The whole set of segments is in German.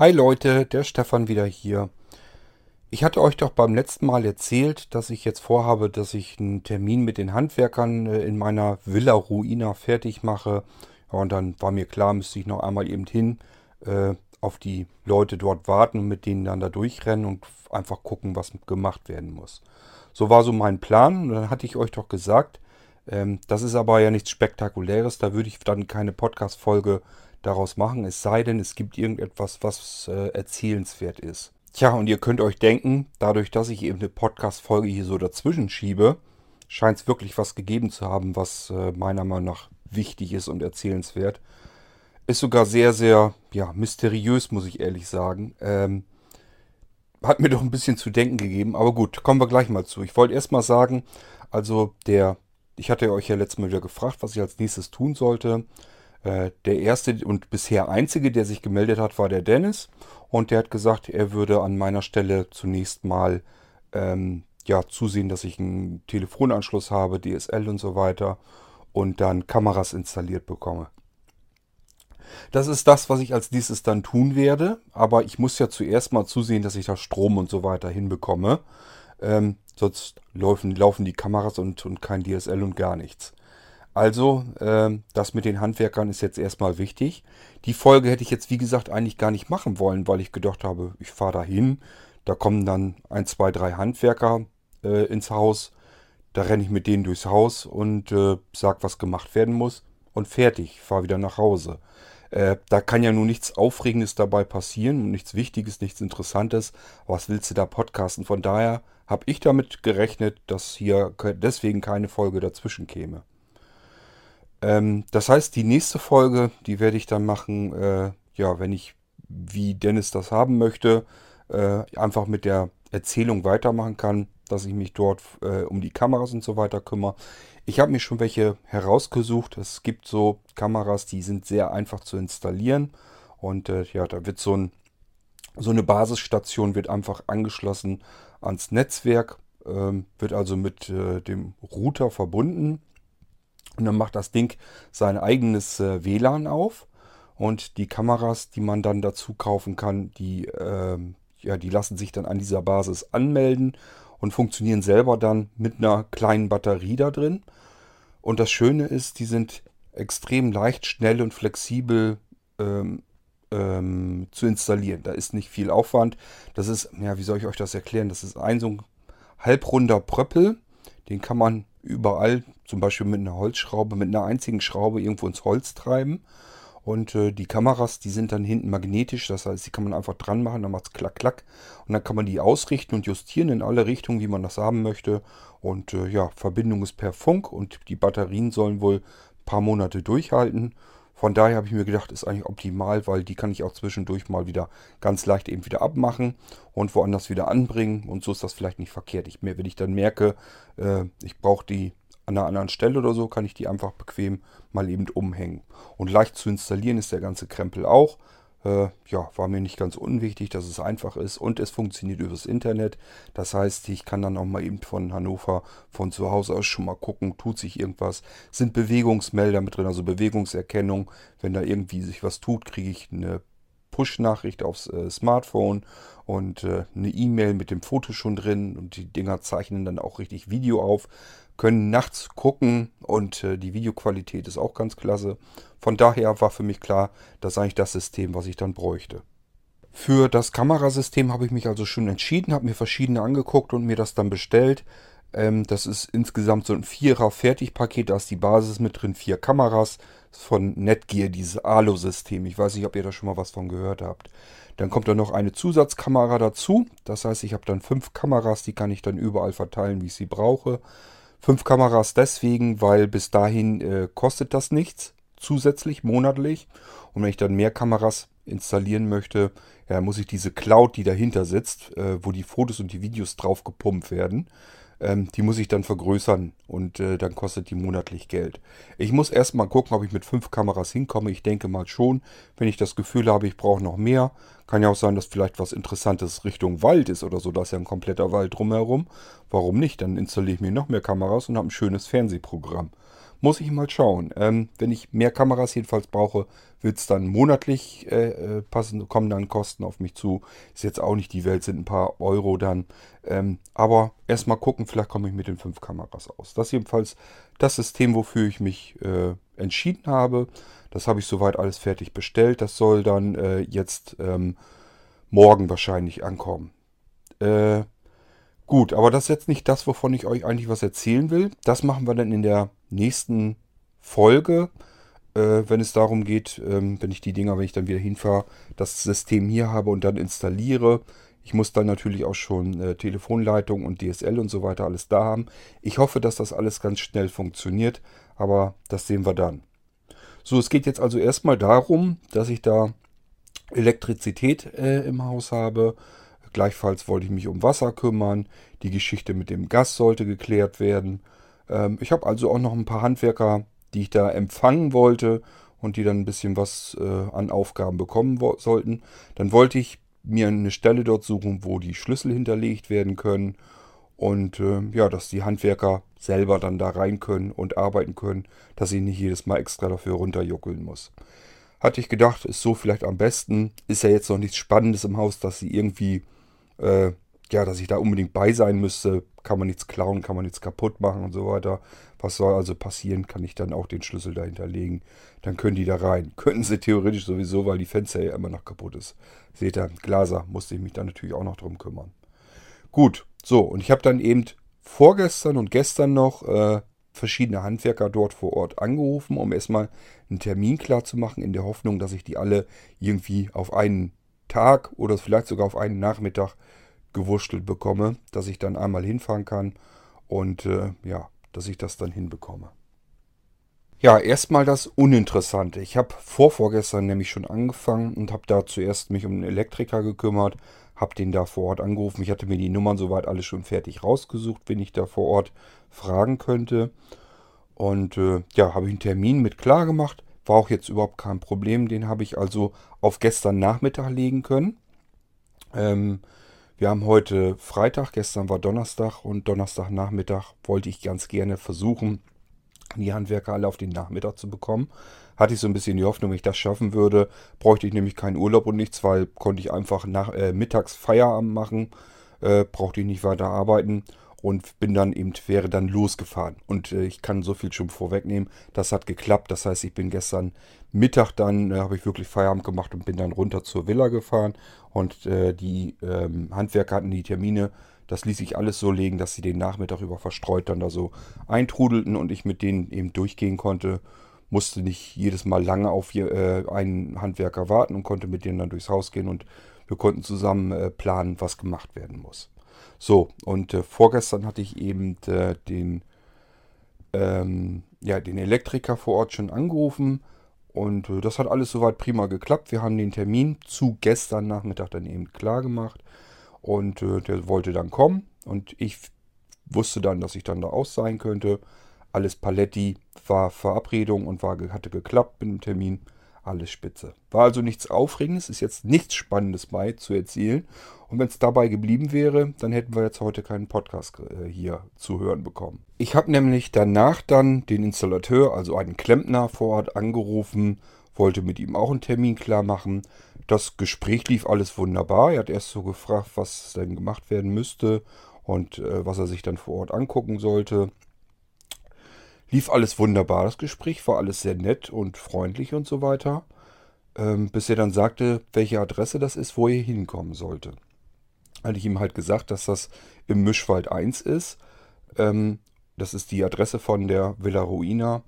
Hi Leute, der Stefan wieder hier. Ich hatte euch doch beim letzten Mal erzählt, dass ich jetzt vorhabe, dass ich einen Termin mit den Handwerkern äh, in meiner Villa Ruina fertig mache. Und dann war mir klar, müsste ich noch einmal eben hin, äh, auf die Leute dort warten und mit denen dann da durchrennen und einfach gucken, was gemacht werden muss. So war so mein Plan. Und dann hatte ich euch doch gesagt, ähm, das ist aber ja nichts Spektakuläres. Da würde ich dann keine Podcast-Folge daraus machen, es sei denn, es gibt irgendetwas, was äh, erzählenswert ist. Tja, und ihr könnt euch denken, dadurch, dass ich eben eine Podcast-Folge hier so dazwischen schiebe, scheint es wirklich was gegeben zu haben, was äh, meiner Meinung nach wichtig ist und erzählenswert. Ist sogar sehr, sehr, ja, mysteriös, muss ich ehrlich sagen. Ähm, hat mir doch ein bisschen zu denken gegeben, aber gut, kommen wir gleich mal zu. Ich wollte erst mal sagen, also der, ich hatte euch ja letztes Mal wieder gefragt, was ich als nächstes tun sollte. Äh, der erste und bisher einzige, der sich gemeldet hat, war der Dennis. Und der hat gesagt, er würde an meiner Stelle zunächst mal ähm, ja, zusehen, dass ich einen Telefonanschluss habe, DSL und so weiter. Und dann Kameras installiert bekomme. Das ist das, was ich als nächstes dann tun werde. Aber ich muss ja zuerst mal zusehen, dass ich da Strom und so weiter hinbekomme. Ähm, sonst laufen, laufen die Kameras und, und kein DSL und gar nichts. Also, äh, das mit den Handwerkern ist jetzt erstmal wichtig. Die Folge hätte ich jetzt, wie gesagt, eigentlich gar nicht machen wollen, weil ich gedacht habe, ich fahre da hin. Da kommen dann ein, zwei, drei Handwerker äh, ins Haus. Da renne ich mit denen durchs Haus und äh, sag, was gemacht werden muss. Und fertig, fahre wieder nach Hause. Äh, da kann ja nun nichts Aufregendes dabei passieren, nichts Wichtiges, nichts Interessantes. Was willst du da podcasten? Von daher habe ich damit gerechnet, dass hier deswegen keine Folge dazwischen käme. Ähm, das heißt, die nächste Folge, die werde ich dann machen, äh, ja, wenn ich, wie Dennis das haben möchte, äh, einfach mit der Erzählung weitermachen kann, dass ich mich dort äh, um die Kameras und so weiter kümmere. Ich habe mir schon welche herausgesucht. Es gibt so Kameras, die sind sehr einfach zu installieren. Und äh, ja, da wird so, ein, so eine Basisstation wird einfach angeschlossen ans Netzwerk, ähm, wird also mit äh, dem Router verbunden und dann macht das Ding sein eigenes äh, WLAN auf. Und die Kameras, die man dann dazu kaufen kann, die, äh, ja, die lassen sich dann an dieser Basis anmelden und funktionieren selber dann mit einer kleinen Batterie da drin. Und das Schöne ist, die sind extrem leicht, schnell und flexibel ähm, ähm, zu installieren. Da ist nicht viel Aufwand. Das ist, ja, wie soll ich euch das erklären? Das ist ein so ein halbrunder Pröppel. Den kann man überall, zum Beispiel mit einer Holzschraube, mit einer einzigen Schraube irgendwo ins Holz treiben. Und äh, die Kameras, die sind dann hinten magnetisch, das heißt, die kann man einfach dran machen, dann macht es klack, klack. Und dann kann man die ausrichten und justieren in alle Richtungen, wie man das haben möchte. Und äh, ja, Verbindung ist per Funk und die Batterien sollen wohl ein paar Monate durchhalten. Von daher habe ich mir gedacht, ist eigentlich optimal, weil die kann ich auch zwischendurch mal wieder ganz leicht eben wieder abmachen und woanders wieder anbringen. Und so ist das vielleicht nicht verkehrt. Ich, wenn ich dann merke, äh, ich brauche die an einer anderen Stelle oder so, kann ich die einfach bequem mal eben umhängen. Und leicht zu installieren ist der ganze Krempel auch. Äh, ja, war mir nicht ganz unwichtig, dass es einfach ist und es funktioniert übers Internet. Das heißt, ich kann dann auch mal eben von Hannover von zu Hause aus schon mal gucken, tut sich irgendwas. Sind Bewegungsmelder mit drin, also Bewegungserkennung. Wenn da irgendwie sich was tut, kriege ich eine Push-Nachricht aufs äh, Smartphone und äh, eine E-Mail mit dem Foto schon drin und die Dinger zeichnen dann auch richtig Video auf können nachts gucken und äh, die Videoqualität ist auch ganz klasse. Von daher war für mich klar, das ist eigentlich das System, was ich dann bräuchte. Für das Kamerasystem habe ich mich also schon entschieden, habe mir verschiedene angeguckt und mir das dann bestellt. Ähm, das ist insgesamt so ein Vierer Fertigpaket, da ist die Basis mit drin, vier Kameras von Netgear, dieses ALO-System. Ich weiß nicht, ob ihr da schon mal was von gehört habt. Dann kommt da noch eine Zusatzkamera dazu. Das heißt, ich habe dann fünf Kameras, die kann ich dann überall verteilen, wie ich sie brauche. Fünf Kameras deswegen, weil bis dahin äh, kostet das nichts zusätzlich monatlich. Und wenn ich dann mehr Kameras installieren möchte, ja, muss ich diese Cloud, die dahinter sitzt, äh, wo die Fotos und die Videos drauf gepumpt werden, Ähm, die muss ich dann vergrößern und äh, dann kostet die monatlich Geld. Ich muss erstmal gucken, ob ich mit fünf Kameras hinkomme. Ich denke mal schon, wenn ich das Gefühl habe, ich brauche noch mehr. Kann ja auch sein, dass vielleicht was Interessantes Richtung Wald ist oder so. Da ist ja ein kompletter Wald drumherum. Warum nicht? Dann installiere ich mir noch mehr Kameras und habe ein schönes Fernsehprogramm. Muss ich mal schauen. Ähm, wenn ich mehr Kameras jedenfalls brauche, wird es dann monatlich äh, äh, passen, kommen dann Kosten auf mich zu. Ist jetzt auch nicht die Welt, sind ein paar Euro dann. Ähm, aber erstmal gucken, vielleicht komme ich mit den fünf Kameras aus. Das ist jedenfalls das System, wofür ich mich äh, entschieden habe. Das habe ich soweit alles fertig bestellt. Das soll dann äh, jetzt ähm, morgen wahrscheinlich ankommen. Äh, Gut, aber das ist jetzt nicht das, wovon ich euch eigentlich was erzählen will. Das machen wir dann in der nächsten Folge, äh, wenn es darum geht, ähm, wenn ich die Dinger, wenn ich dann wieder hinfahre, das System hier habe und dann installiere. Ich muss dann natürlich auch schon äh, Telefonleitung und DSL und so weiter alles da haben. Ich hoffe, dass das alles ganz schnell funktioniert, aber das sehen wir dann. So, es geht jetzt also erstmal darum, dass ich da Elektrizität äh, im Haus habe Gleichfalls wollte ich mich um Wasser kümmern. Die Geschichte mit dem Gas sollte geklärt werden. Ähm, ich habe also auch noch ein paar Handwerker, die ich da empfangen wollte und die dann ein bisschen was äh, an Aufgaben bekommen sollten. Dann wollte ich mir eine Stelle dort suchen, wo die Schlüssel hinterlegt werden können. Und äh, ja, dass die Handwerker selber dann da rein können und arbeiten können, dass ich nicht jedes Mal extra dafür runterjuckeln muss. Hatte ich gedacht, ist so vielleicht am besten. Ist ja jetzt noch nichts Spannendes im Haus, dass sie irgendwie äh, ja, dass ich da unbedingt bei sein müsste. Kann man nichts klauen, kann man nichts kaputt machen und so weiter. Was soll also passieren? Kann ich dann auch den Schlüssel dahinter legen? Dann können die da rein. Könnten sie theoretisch sowieso, weil die Fenster ja immer noch kaputt ist. Seht ihr, Glaser musste ich mich dann natürlich auch noch drum kümmern. Gut, so, und ich habe dann eben vorgestern und gestern noch äh, verschiedene Handwerker dort vor Ort angerufen, um erstmal einen Termin klar zu machen, in der Hoffnung, dass ich die alle irgendwie auf einen Tag oder vielleicht sogar auf einen Nachmittag gewurschtelt bekomme, dass ich dann einmal hinfahren kann und äh, ja, dass ich das dann hinbekomme. Ja, erstmal das Uninteressante. Ich habe vorvorgestern nämlich schon angefangen und habe da zuerst mich um einen Elektriker gekümmert, habe den da vor Ort angerufen. Ich hatte mir die Nummern soweit alle schon fertig rausgesucht, wen ich da vor Ort fragen könnte. Und äh, ja, habe ich einen Termin mit klar gemacht. War auch jetzt überhaupt kein Problem. Den habe ich also auf gestern Nachmittag legen können. Ähm, wir haben heute Freitag, gestern war Donnerstag und Donnerstagnachmittag wollte ich ganz gerne versuchen, die Handwerker alle auf den Nachmittag zu bekommen. Hatte ich so ein bisschen die Hoffnung, wenn ich das schaffen würde, bräuchte ich nämlich keinen Urlaub und nichts, weil konnte ich einfach nach, äh, mittags Feierabend machen, äh, brauchte ich nicht weiter arbeiten und bin dann eben, wäre dann losgefahren. Und äh, ich kann so viel schon vorwegnehmen, das hat geklappt. Das heißt, ich bin gestern Mittag dann, äh, habe ich wirklich Feierabend gemacht und bin dann runter zur Villa gefahren. Und äh, die ähm, Handwerker hatten die Termine, das ließ ich alles so legen, dass sie den Nachmittag über verstreut dann da so eintrudelten und ich mit denen eben durchgehen konnte. Musste nicht jedes Mal lange auf äh, einen Handwerker warten und konnte mit denen dann durchs Haus gehen und wir konnten zusammen äh, planen, was gemacht werden muss. So, und äh, vorgestern hatte ich eben äh, den, ähm, ja, den Elektriker vor Ort schon angerufen. Und äh, das hat alles soweit prima geklappt. Wir haben den Termin zu gestern Nachmittag dann eben klar gemacht. Und äh, der wollte dann kommen. Und ich wusste dann, dass ich dann da aus sein könnte. Alles Paletti war Verabredung und war, hatte geklappt mit dem Termin. Alles spitze. War also nichts Aufregendes, ist jetzt nichts Spannendes bei zu erzählen. Und wenn es dabei geblieben wäre, dann hätten wir jetzt heute keinen Podcast äh, hier zu hören bekommen. Ich habe nämlich danach dann den Installateur, also einen Klempner vor Ort angerufen, wollte mit ihm auch einen Termin klar machen. Das Gespräch lief alles wunderbar. Er hat erst so gefragt, was denn gemacht werden müsste und äh, was er sich dann vor Ort angucken sollte. Lief alles wunderbar, das Gespräch war alles sehr nett und freundlich und so weiter. Ähm, bis er dann sagte, welche Adresse das ist, wo er hinkommen sollte. Hatte ich ihm halt gesagt, dass das im Mischwald 1 ist. Ähm, das ist die Adresse von der Villa Ruina.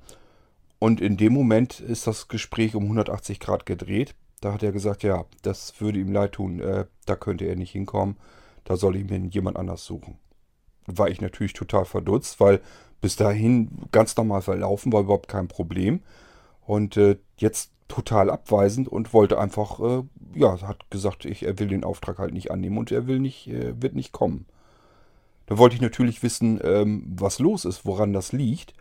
Und in dem Moment ist das Gespräch um 180 Grad gedreht. Da hat er gesagt, ja, das würde ihm leid tun, äh, da könnte er nicht hinkommen. Da soll ich mir jemand anders suchen. War ich natürlich total verdutzt, weil bis dahin ganz normal verlaufen, war überhaupt kein Problem. Und äh, jetzt total abweisend und wollte einfach, äh, ja, hat gesagt, ich, er will den Auftrag halt nicht annehmen und er will nicht, äh, wird nicht kommen. Da wollte ich natürlich wissen, ähm, was los ist, woran das liegt.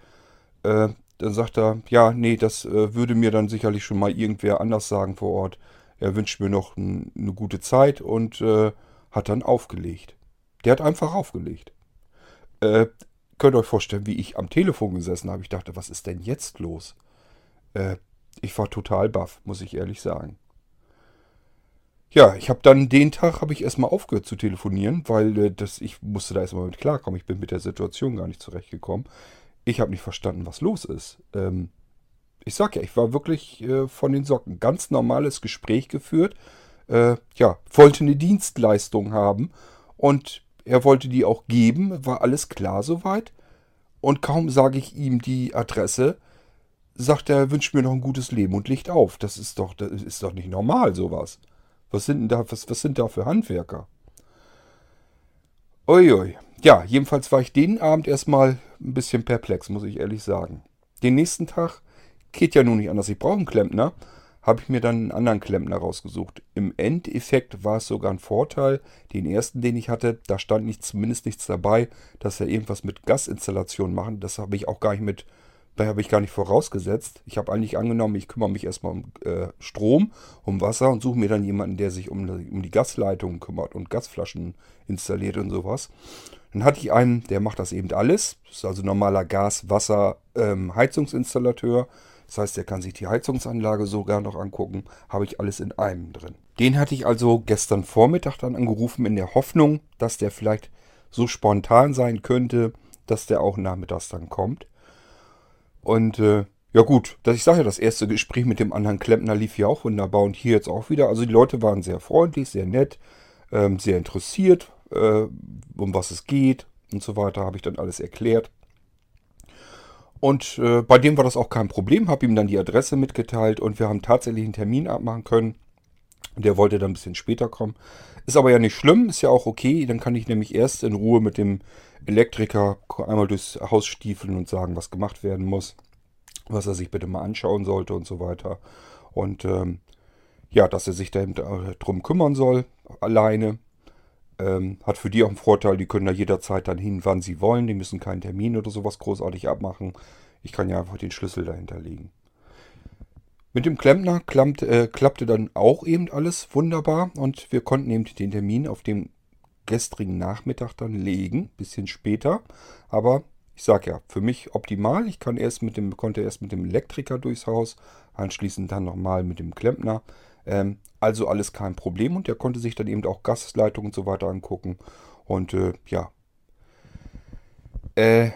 Äh, dann sagt er, ja, nee, das äh, würde mir dann sicherlich schon mal irgendwer anders sagen vor Ort. Er wünscht mir noch ein, eine gute Zeit und äh, hat dann aufgelegt. Der hat einfach aufgelegt. Äh, könnt ihr euch vorstellen, wie ich am Telefon gesessen habe. Ich dachte, was ist denn jetzt los? Äh, ich war total baff, muss ich ehrlich sagen. Ja, ich habe dann den Tag habe ich erstmal aufgehört zu telefonieren, weil äh, das, ich musste da erstmal mit klarkommen. Ich bin mit der Situation gar nicht zurechtgekommen. Ich habe nicht verstanden, was los ist. Ähm, ich sag ja, ich war wirklich äh, von den Socken. Ganz normales Gespräch geführt. Äh, ja, wollte eine Dienstleistung haben und er wollte die auch geben. War alles klar soweit. Und kaum sage ich ihm die Adresse, sagt er, wünscht mir noch ein gutes Leben und legt auf. Das ist doch, das ist doch nicht normal, sowas. Was sind denn da, was, was sind da für Handwerker? Uiui. Ja, jedenfalls war ich den Abend erstmal ein bisschen perplex, muss ich ehrlich sagen. Den nächsten Tag geht ja nun nicht anders. Ich brauche einen Klempner. Habe ich mir dann einen anderen Klempner rausgesucht. Im Endeffekt war es sogar ein Vorteil. Den ersten, den ich hatte, da stand nicht, zumindest nichts dabei, dass er irgendwas mit Gasinstallation machen. Das habe ich auch gar nicht mit habe ich gar nicht vorausgesetzt. Ich habe eigentlich angenommen, ich kümmere mich erstmal um äh, Strom, um Wasser und suche mir dann jemanden, der sich um, um die Gasleitungen kümmert und Gasflaschen installiert und sowas. Dann hatte ich einen, der macht das eben alles. Das ist also normaler Gas-, Wasser-, ähm, Heizungsinstallateur. Das heißt, der kann sich die Heizungsanlage sogar noch angucken. Habe ich alles in einem drin. Den hatte ich also gestern Vormittag dann angerufen in der Hoffnung, dass der vielleicht so spontan sein könnte, dass der auch nachmittags dann kommt. Und äh, ja gut, das, ich sage das erste Gespräch mit dem anderen Klempner lief ja auch wunderbar und hier jetzt auch wieder. Also die Leute waren sehr freundlich, sehr nett, ähm, sehr interessiert, äh, um was es geht und so weiter, habe ich dann alles erklärt. Und äh, bei dem war das auch kein Problem, habe ihm dann die Adresse mitgeteilt und wir haben tatsächlich einen Termin abmachen können. Der wollte dann ein bisschen später kommen. Ist aber ja nicht schlimm, ist ja auch okay. Dann kann ich nämlich erst in Ruhe mit dem Elektriker einmal durchs Haus stiefeln und sagen, was gemacht werden muss, was er sich bitte mal anschauen sollte und so weiter. Und ähm, ja, dass er sich da eben drum kümmern soll, alleine. Ähm, hat für die auch einen Vorteil, die können da jederzeit dann hin, wann sie wollen. Die müssen keinen Termin oder sowas großartig abmachen. Ich kann ja einfach den Schlüssel dahinter legen. Mit dem Klempner klammt, äh, klappte dann auch eben alles wunderbar und wir konnten eben den Termin auf dem gestrigen Nachmittag dann legen, bisschen später. Aber ich sage ja, für mich optimal. Ich kann erst mit dem, konnte erst mit dem Elektriker durchs Haus, anschließend dann nochmal mit dem Klempner. Ähm, also alles kein Problem und der konnte sich dann eben auch Gasleitungen und so weiter angucken. Und äh, ja. Äh,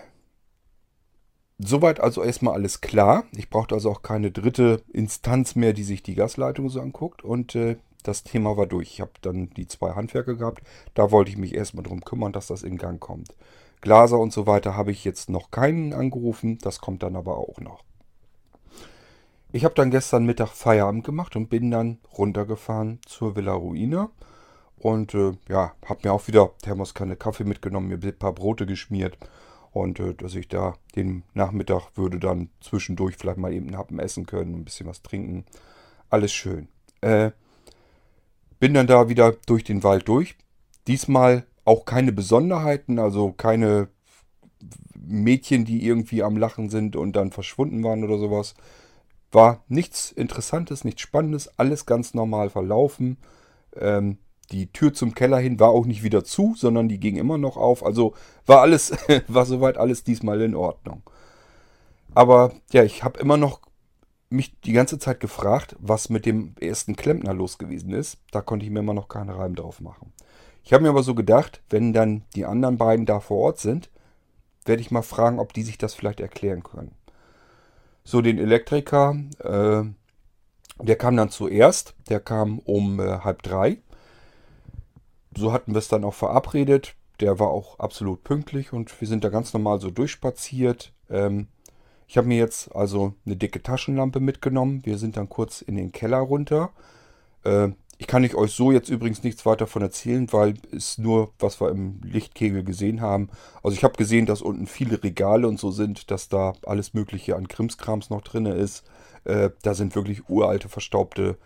Soweit also erstmal alles klar. Ich brauchte also auch keine dritte Instanz mehr, die sich die Gasleitung so anguckt. Und äh, das Thema war durch. Ich habe dann die zwei Handwerker gehabt. Da wollte ich mich erstmal darum kümmern, dass das in Gang kommt. Glaser und so weiter habe ich jetzt noch keinen angerufen. Das kommt dann aber auch noch. Ich habe dann gestern Mittag Feierabend gemacht und bin dann runtergefahren zur Villa Ruina. Und äh, ja, habe mir auch wieder Thermoskanne Kaffee mitgenommen, mir ein paar Brote geschmiert. Und äh, dass ich da den Nachmittag würde dann zwischendurch vielleicht mal eben einen Happen essen können, ein bisschen was trinken. Alles schön. Äh, bin dann da wieder durch den Wald durch. Diesmal auch keine Besonderheiten, also keine Mädchen, die irgendwie am Lachen sind und dann verschwunden waren oder sowas. War nichts Interessantes, nichts Spannendes, alles ganz normal verlaufen. Ähm, die Tür zum Keller hin war auch nicht wieder zu, sondern die ging immer noch auf. Also war alles, war soweit alles diesmal in Ordnung. Aber ja, ich habe immer noch mich die ganze Zeit gefragt, was mit dem ersten Klempner los gewesen ist. Da konnte ich mir immer noch keinen Reim drauf machen. Ich habe mir aber so gedacht, wenn dann die anderen beiden da vor Ort sind, werde ich mal fragen, ob die sich das vielleicht erklären können. So, den Elektriker, äh, der kam dann zuerst. Der kam um äh, halb drei. So hatten wir es dann auch verabredet. Der war auch absolut pünktlich und wir sind da ganz normal so durchspaziert. Ähm, ich habe mir jetzt also eine dicke Taschenlampe mitgenommen. Wir sind dann kurz in den Keller runter. Äh, ich kann euch so jetzt übrigens nichts weiter von erzählen, weil es nur, was wir im Lichtkegel gesehen haben. Also ich habe gesehen, dass unten viele Regale und so sind, dass da alles Mögliche an Krimskrams noch drin ist. Äh, da sind wirklich uralte, verstaubte,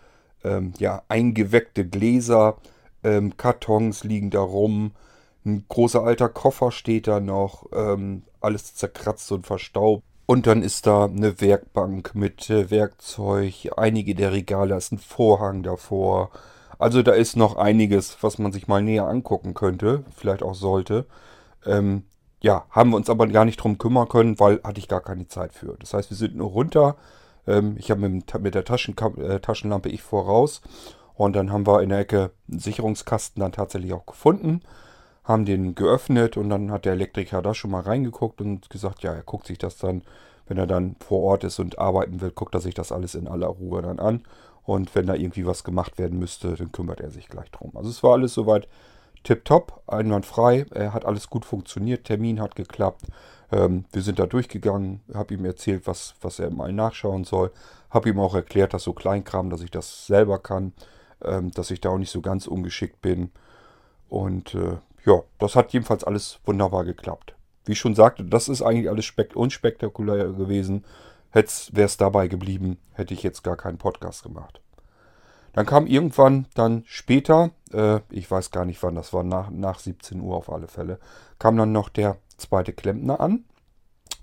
ähm, ja, eingeweckte Gläser, ähm, Kartons liegen da rum. Ein großer alter Koffer steht da noch, ähm, alles zerkratzt und verstaubt. Und dann ist da eine Werkbank mit äh, Werkzeug, einige der Regale, ist ein Vorhang davor. Also da ist noch einiges, was man sich mal näher angucken könnte, vielleicht auch sollte. Ähm, ja, haben wir uns aber gar nicht drum kümmern können, weil hatte ich gar keine Zeit für. Das heißt, wir sind nur runter. Ähm, ich habe mit, mit, der Taschen, äh, Taschenlampe ich voraus. Und dann haben wir in der Ecke einen Sicherungskasten dann tatsächlich auch gefunden haben den geöffnet und dann hat der Elektriker da schon mal reingeguckt und gesagt, ja, er guckt sich das dann, wenn er dann vor Ort ist und arbeiten will, guckt er sich das alles in aller Ruhe dann an. Und wenn da irgendwie was gemacht werden müsste, dann kümmert er sich gleich drum. Also es war alles soweit tipptopp, einwandfrei. Er hat alles gut funktioniert, Termin hat geklappt. Ähm, wir sind da durchgegangen, habe ihm erzählt, was, was er mal nachschauen soll. Habe ihm auch erklärt, dass so Kleinkram, dass ich das selber kann, ähm, dass ich da auch nicht so ganz ungeschickt bin. Und äh, ja, das hat jedenfalls alles wunderbar geklappt. Wie ich schon sagte, das ist eigentlich alles unspektakulär gewesen. Wäre es dabei geblieben, hätte ich jetzt gar keinen Podcast gemacht. Dann kam irgendwann dann später, äh, ich weiß gar nicht wann, das war nach, nach 17 Uhr auf alle Fälle, kam dann noch der zweite Klempner an.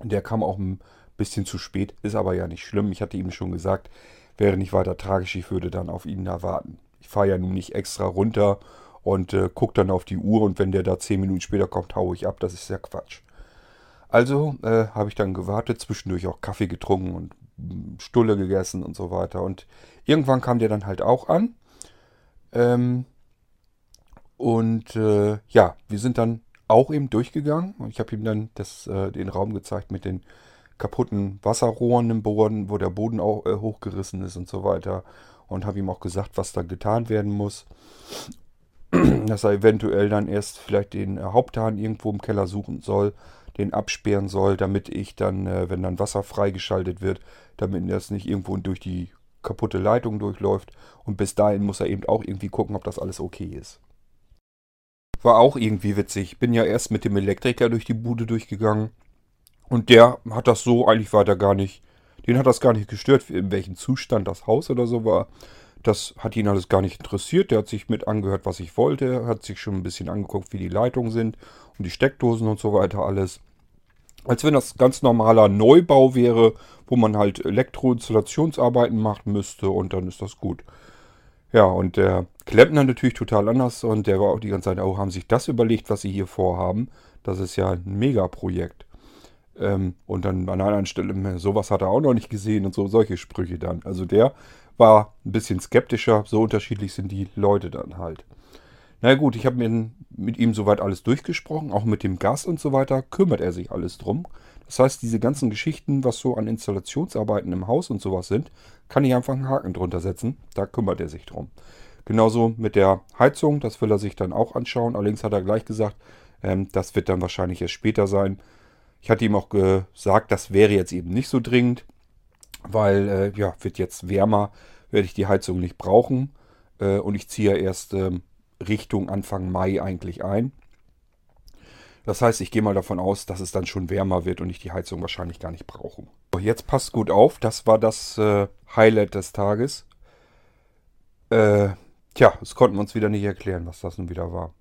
Der kam auch ein bisschen zu spät, ist aber ja nicht schlimm. Ich hatte ihm schon gesagt, wäre nicht weiter tragisch, ich würde dann auf ihn erwarten. Ich fahre ja nun nicht extra runter und äh, gucke dann auf die Uhr und wenn der da 10 Minuten später kommt, haue ich ab. Das ist ja Quatsch. Also äh, habe ich dann gewartet, zwischendurch auch Kaffee getrunken und mm, Stulle gegessen und so weiter. Und irgendwann kam der dann halt auch an. Ähm, und äh, ja, wir sind dann auch eben durchgegangen. Ich habe ihm dann das, äh, den Raum gezeigt mit den kaputten Wasserrohren im Boden, wo der Boden auch äh, hochgerissen ist und so weiter. Und habe ihm auch gesagt, was da getan werden muss. dass er eventuell dann erst vielleicht den äh, Haupthahn irgendwo im Keller suchen soll, den absperren soll, damit ich dann, äh, wenn dann Wasser freigeschaltet wird, damit das nicht irgendwo durch die kaputte Leitung durchläuft. Und bis dahin muss er eben auch irgendwie gucken, ob das alles okay ist. War auch irgendwie witzig. Bin ja erst mit dem Elektriker durch die Bude durchgegangen. Und der hat das so eigentlich weiter gar nicht. Den hat das gar nicht gestört, in welchem Zustand das Haus oder so war. Das hat ihn alles gar nicht interessiert. Der hat sich mit angehört, was ich wollte. Hat sich schon ein bisschen angeguckt, wie die Leitungen sind und die Steckdosen und so weiter alles. Als wenn das ganz normaler Neubau wäre, wo man halt Elektroinstallationsarbeiten machen müsste und dann ist das gut. Ja, und der Klempner natürlich total anders und der war auch die ganze Zeit, oh, haben sich das überlegt, was sie hier vorhaben? Das ist ja ein Megaprojekt. Ähm, und dann an einer Stelle, sowas hat er auch noch nicht gesehen und so, solche Sprüche dann. Also der war ein bisschen skeptischer. So unterschiedlich sind die Leute dann halt. Na gut, ich habe mit ihm soweit alles durchgesprochen, auch mit dem Gas und so weiter, kümmert er sich alles drum. Das heißt, diese ganzen Geschichten, was so an Installationsarbeiten im Haus und sowas sind, kann ich einfach einen Haken drunter setzen. Da kümmert er sich drum. Genauso mit der Heizung, das will er sich dann auch anschauen. Allerdings hat er gleich gesagt, ähm, das wird dann wahrscheinlich erst später sein. Ich hatte ihm auch gesagt, das wäre jetzt eben nicht so dringend weil äh, ja, wird jetzt wärmer, werde ich die Heizung nicht brauchen äh, und ich ziehe erst ähm, Richtung Anfang Mai eigentlich ein. Das heißt, ich gehe mal davon aus, dass es dann schon wärmer wird und ich die Heizung wahrscheinlich gar nicht brauche. So, jetzt passt gut auf, das war das äh, Highlight des Tages. Äh, tja, das konnten wir uns wieder nicht erklären, was das nun wieder war.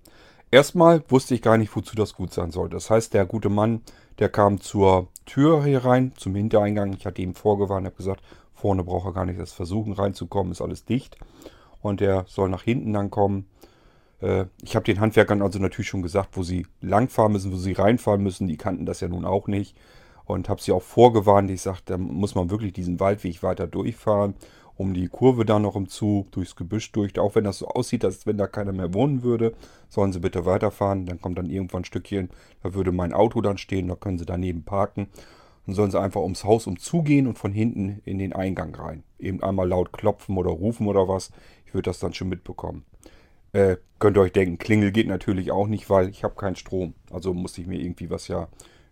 Erstmal wusste ich gar nicht, wozu das gut sein soll. Das heißt, der gute Mann, der kam zur Tür hier rein, zum Hintereingang. Ich hatte ihm vorgewarnt, habe gesagt, vorne braucht er gar nicht das versuchen reinzukommen, ist alles dicht. Und der soll nach hinten dann kommen. Äh, ich habe den Handwerkern also natürlich schon gesagt, wo sie langfahren müssen, wo sie reinfahren müssen. Die kannten das ja nun auch nicht. Und habe sie auch vorgewarnt. Ich sagte, da muss man wirklich diesen Waldweg weiter durchfahren um die Kurve da noch im Zug, durchs Gebüsch durch. Auch wenn das so aussieht, als wenn da keiner mehr wohnen würde, sollen sie bitte weiterfahren. Dann kommt dann irgendwann ein Stückchen, da würde mein Auto dann stehen, da können sie daneben parken. Dann sollen sie einfach ums Haus umzugehen und von hinten in den Eingang rein. Eben einmal laut klopfen oder rufen oder was. Ich würde das dann schon mitbekommen. Äh, könnt ihr euch denken, Klingel geht natürlich auch nicht, weil ich habe keinen Strom. Also musste ich mir irgendwie was ja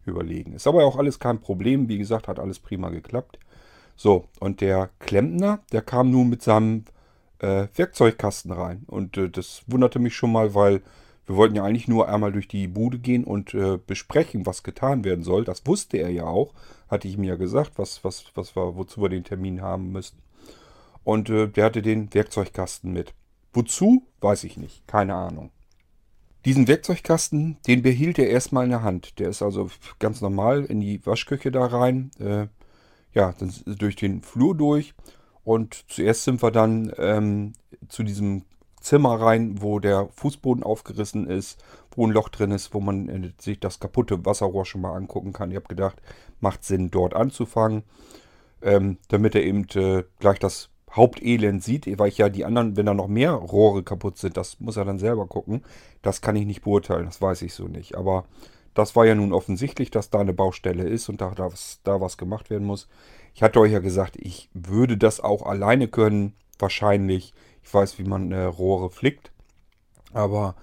überlegen. Ist aber auch alles kein Problem. Wie gesagt, hat alles prima geklappt. So, und der Klempner, der kam nun mit seinem äh, Werkzeugkasten rein. Und äh, das wunderte mich schon mal, weil wir wollten ja eigentlich nur einmal durch die Bude gehen und äh, besprechen, was getan werden soll. Das wusste er ja auch, hatte ich mir ja gesagt, was, was, was wir, wozu wir den Termin haben müssten. Und äh, der hatte den Werkzeugkasten mit. Wozu? Weiß ich nicht. Keine Ahnung. Diesen Werkzeugkasten, den behielt er erstmal in der Hand. Der ist also ganz normal in die Waschküche da rein. Ja, dann durch den Flur durch. Und zuerst sind wir dann ähm, zu diesem Zimmer rein, wo der Fußboden aufgerissen ist, wo ein Loch drin ist, wo man äh, sich das kaputte Wasserrohr schon mal angucken kann. Ich habe gedacht, macht Sinn, dort anzufangen, ähm, damit er eben äh, gleich das Hauptelend sieht, weil ich ja die anderen, wenn da noch mehr Rohre kaputt sind, das muss er dann selber gucken. Das kann ich nicht beurteilen, das weiß ich so nicht. Aber das war ja nun offensichtlich, dass da eine Baustelle ist und da, da, was, da was gemacht werden muss. Ich hatte euch ja gesagt, ich würde das auch alleine können, wahrscheinlich. Ich weiß, wie man äh, Rohre flickt. Aber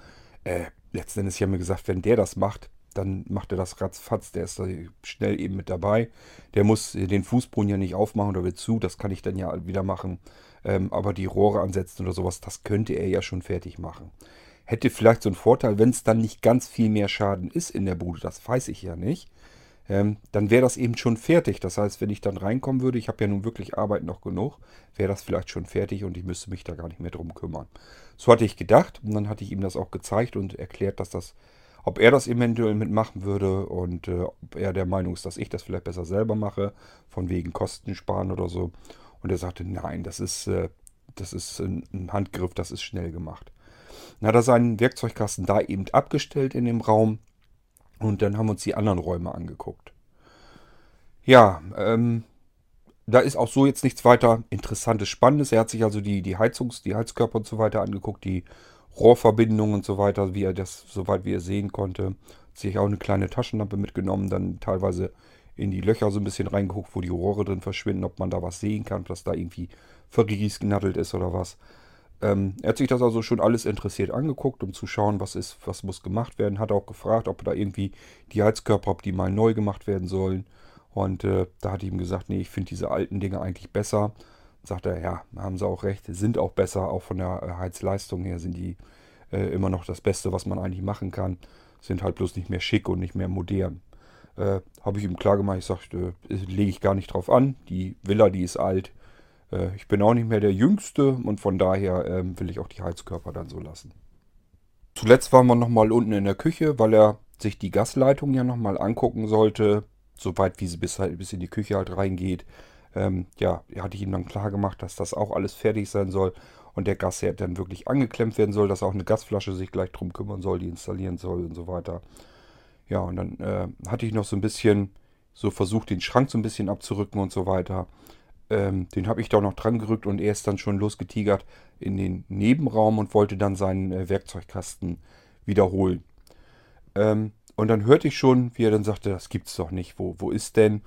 äh, letzten Endes, ich habe mir gesagt, wenn der das macht, dann macht er das ratzfatz. Der ist da schnell eben mit dabei. Der muss den Fußboden ja nicht aufmachen oder will zu. Das kann ich dann ja wieder machen. Ähm, aber die Rohre ansetzen oder sowas, das könnte er ja schon fertig machen. Hätte vielleicht so einen Vorteil, wenn es dann nicht ganz viel mehr Schaden ist in der Bude. Das weiß ich ja nicht. Ähm, dann wäre das eben schon fertig. Das heißt, wenn ich dann reinkommen würde, ich habe ja nun wirklich Arbeit noch genug, wäre das vielleicht schon fertig und ich müsste mich da gar nicht mehr drum kümmern. So hatte ich gedacht und dann hatte ich ihm das auch gezeigt und erklärt, dass das ob er das eventuell mitmachen würde und äh, ob er der Meinung ist, dass ich das vielleicht besser selber mache, von wegen Kosten sparen oder so. Und er sagte, nein, das ist, äh, das ist ein, ein, Handgriff, das ist schnell gemacht. Dann hat er seinen Werkzeugkasten da eben abgestellt in dem Raum und dann haben wir uns die anderen Räume angeguckt. Ja, ähm, da ist auch so jetzt nichts weiter Interessantes, Spannendes. Er hat sich also die, die Heizungs-, die Heizkörper und so weiter angeguckt, die Rohrverbindungen und so weiter, wie er das, soweit wie er sehen konnte. Hat sich auch eine kleine Taschenlampe mitgenommen, dann teilweise in die Löcher so ein bisschen reingeguckt, wo die Rohre drin verschwinden, ob man da was sehen kann, ob das da irgendwie verriesgnattelt ist oder was. Ähm, er hat sich das also schon alles interessiert angeguckt, um zu schauen, was ist, was muss gemacht werden. Hat auch gefragt, ob da irgendwie die Heizkörper, ob die mal neu gemacht werden sollen. Und äh, da hat ihm gesagt, nee, ich finde diese alten Dinge eigentlich besser sagt er, ja, haben sie auch recht, sind auch besser, auch von der äh, Heizleistung her sind die äh, immer noch das Beste, was man eigentlich machen kann. Sind halt bloß nicht mehr schick und nicht mehr modern. Äh, Habe ich ihm klar gemacht, ich sagte, äh, lege ich gar nicht drauf an. Die Villa, die ist alt. Äh, ich bin auch nicht mehr der Jüngste und von daher ähm, will ich auch die Heizkörper dann so lassen. Zuletzt waren wir nochmal unten in der Küche, weil er sich die Gasleitung ja nochmal angucken sollte, soweit wie sie bis, halt, bis in die Küche halt reingeht ähm, ja, hatte ich ihm dann klar gemacht, dass das auch alles fertig sein soll und der Gasherd dann wirklich angeklemmt werden soll, dass auch eine Gasflasche sich gleich drum kümmern soll, die installieren soll und so weiter. Ja, und dann äh, hatte ich noch so ein bisschen so versucht, den Schrank so ein bisschen abzurücken und so weiter. Ähm, den habe ich da noch dran gerückt und er ist dann schon losgetigert in den Nebenraum und wollte dann seinen äh, Werkzeugkasten wiederholen. Ähm, und dann hörte ich schon, wie er dann sagte, das gibt's doch nicht. Wo, wo ist denn?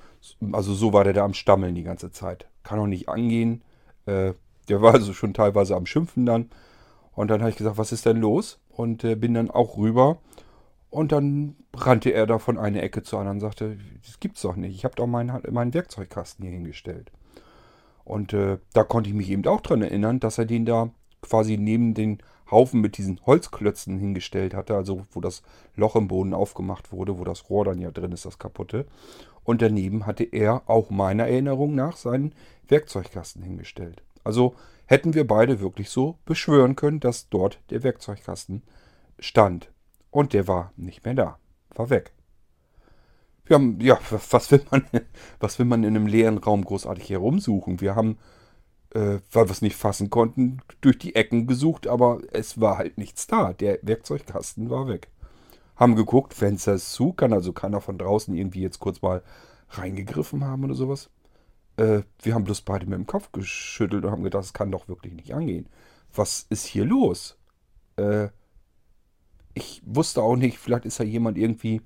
Also so war der da am Stammeln die ganze Zeit. Kann doch nicht angehen. Äh, der war also schon teilweise am Schimpfen dann. Und dann habe ich gesagt, was ist denn los? Und äh, bin dann auch rüber. Und dann rannte er da von einer Ecke zur anderen und sagte, das gibt's doch nicht. Ich habe doch meinen, meinen Werkzeugkasten hier hingestellt. Und äh, da konnte ich mich eben auch dran erinnern, dass er den da quasi neben den Haufen mit diesen Holzklötzen hingestellt hatte, also wo das Loch im Boden aufgemacht wurde, wo das Rohr dann ja drin ist, das kaputte. Und daneben hatte er auch meiner Erinnerung nach seinen Werkzeugkasten hingestellt. Also hätten wir beide wirklich so beschwören können, dass dort der Werkzeugkasten stand. Und der war nicht mehr da, war weg. Wir haben, ja, was will man, was will man in einem leeren Raum großartig herumsuchen? Wir haben äh, weil wir es nicht fassen konnten, durch die Ecken gesucht, aber es war halt nichts da. Der Werkzeugkasten war weg. Haben geguckt, Fenster ist zu, kann also keiner von draußen irgendwie jetzt kurz mal reingegriffen haben oder sowas. Äh, wir haben bloß beide mit dem Kopf geschüttelt und haben gedacht, das kann doch wirklich nicht angehen. Was ist hier los? Äh, ich wusste auch nicht, vielleicht ist da jemand irgendwie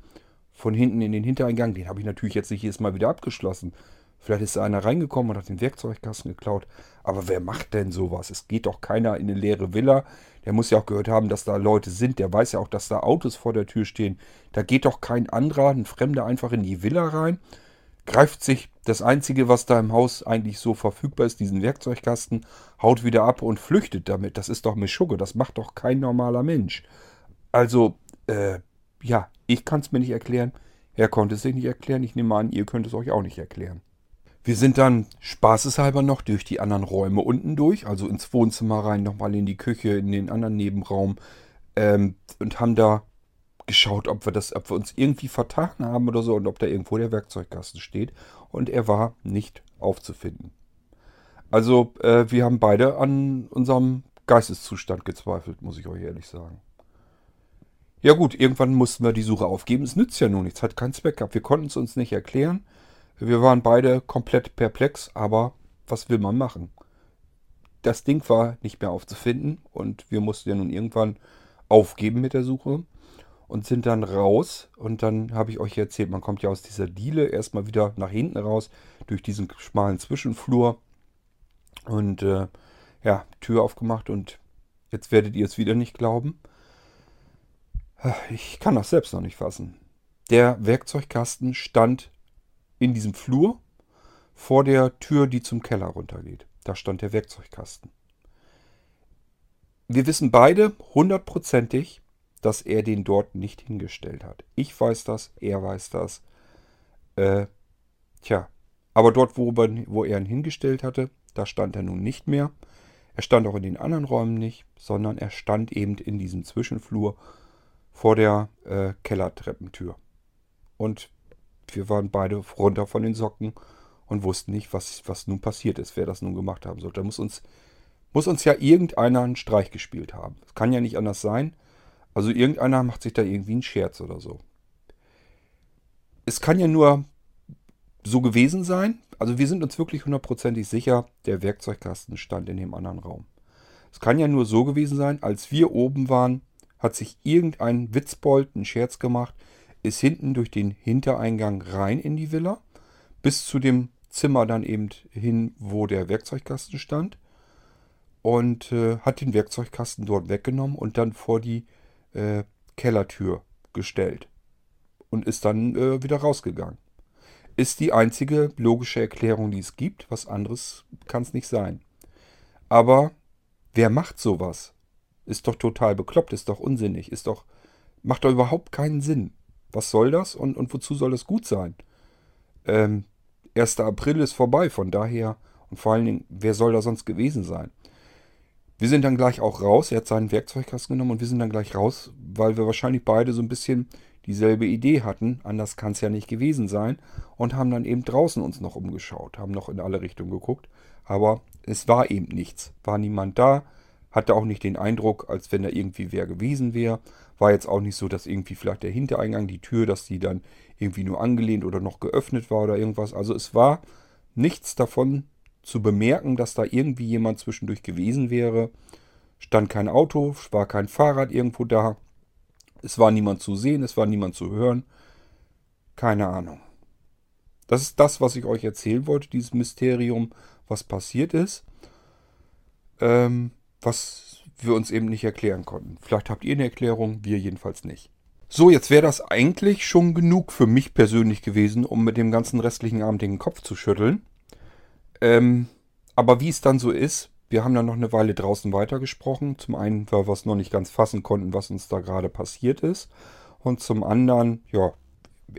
von hinten in den Hintereingang. Den habe ich natürlich jetzt nicht jedes Mal wieder abgeschlossen. Vielleicht ist da einer reingekommen und hat den Werkzeugkasten geklaut. Aber wer macht denn sowas? Es geht doch keiner in eine leere Villa. Der muss ja auch gehört haben, dass da Leute sind. Der weiß ja auch, dass da Autos vor der Tür stehen. Da geht doch kein anderer, ein Fremder einfach in die Villa rein, greift sich das Einzige, was da im Haus eigentlich so verfügbar ist, diesen Werkzeugkasten, haut wieder ab und flüchtet damit. Das ist doch Mischugge. Das macht doch kein normaler Mensch. Also, äh, ja, ich kann es mir nicht erklären. Er konnte es sich nicht erklären. Ich nehme an, ihr könnt es euch auch nicht erklären. Wir sind dann spaßeshalber noch durch die anderen Räume unten durch, also ins Wohnzimmer rein, nochmal in die Küche, in den anderen Nebenraum. ähm, und haben da geschaut, ob wir das, ob wir uns irgendwie vertan haben oder so und ob da irgendwo der Werkzeugkasten steht. Und er war nicht aufzufinden. Also äh, wir haben beide an unserem Geisteszustand gezweifelt, muss ich euch ehrlich sagen. Ja gut, irgendwann mussten wir die Suche aufgeben. Es nützt ja nun nichts, hat keinen Zweck gehabt. Wir konnten es uns nicht erklären. Wir waren beide komplett perplex, aber was will man machen? Das Ding war nicht mehr aufzufinden und wir mussten ja nun irgendwann aufgeben mit der Suche und sind dann raus. Und dann habe ich euch erzählt, man kommt ja aus dieser Diele erstmal wieder nach hinten raus, durch diesen schmalen Zwischenflur. Und äh, ja, Tür aufgemacht und jetzt werdet ihr es wieder nicht glauben. Ich kann das selbst noch nicht fassen. Der Werkzeugkasten stand in diesem Flur vor der Tür, die zum Keller runtergeht. Da stand der Werkzeugkasten. Wir wissen beide hundertprozentig, dass er den dort nicht hingestellt hat. Ich weiß das, er weiß das. Äh, tja, aber dort, wo, wo er ihn hingestellt hatte, da stand er nun nicht mehr. Er stand auch in den anderen Räumen nicht, sondern er stand eben in diesem Zwischenflur vor der äh, Kellertreppentür. Und wir waren beide runter von den Socken und wussten nicht, was, was nun passiert ist, wer das nun gemacht haben sollte. Da muss uns, muss uns ja irgendeiner einen Streich gespielt haben. Das kann ja nicht anders sein. Also irgendeiner macht sich da irgendwie einen Scherz oder so. Es kann ja nur so gewesen sein. Also wir sind uns wirklich hundertprozentig sicher, der Werkzeugkasten stand in dem anderen Raum. Es kann ja nur so gewesen sein, als wir oben waren, hat sich irgendein Witzbold einen Scherz gemacht, ist hinten durch den Hintereingang rein in die Villa, bis zu dem Zimmer dann eben hin, wo der Werkzeugkasten stand und äh, hat den Werkzeugkasten dort weggenommen und dann vor die äh, Kellertür gestellt und ist dann äh, wieder rausgegangen. Ist die einzige logische Erklärung, die es gibt. Was anderes kann es nicht sein. Aber wer macht sowas? Ist doch total bekloppt, ist doch unsinnig, ist doch, macht doch überhaupt keinen Sinn. Was soll das und, und wozu soll das gut sein? Ähm, 1. April ist vorbei, von daher, und vor allen Dingen, wer soll da sonst gewesen sein? Wir sind dann gleich auch raus. Er hat seinen Werkzeugkasten genommen und wir sind dann gleich raus, weil wir wahrscheinlich beide so ein bisschen dieselbe Idee hatten. Anders kann es ja nicht gewesen sein. Und haben dann eben draußen uns noch umgeschaut, haben noch in alle Richtungen geguckt. Aber es war eben nichts. War niemand da. Hatte auch nicht den Eindruck, als wenn da irgendwie wer gewesen wäre. War jetzt auch nicht so, dass irgendwie vielleicht der Hintereingang, die Tür, dass die dann irgendwie nur angelehnt oder noch geöffnet war oder irgendwas. Also es war nichts davon zu bemerken, dass da irgendwie jemand zwischendurch gewesen wäre. Stand kein Auto, war kein Fahrrad irgendwo da. Es war niemand zu sehen, es war niemand zu hören. Keine Ahnung. Das ist das, was ich euch erzählen wollte, dieses Mysterium, was passiert ist, ähm, was wir uns eben nicht erklären konnten. Vielleicht habt ihr eine Erklärung, wir jedenfalls nicht. So, jetzt wäre das eigentlich schon genug für mich persönlich gewesen, um mit dem ganzen restlichen Abend den Kopf zu schütteln. Ähm, aber wie es dann so ist, wir haben dann noch eine Weile draußen weitergesprochen. Zum einen, weil wir es noch nicht ganz fassen konnten, was uns da gerade passiert ist. Und zum anderen, ja,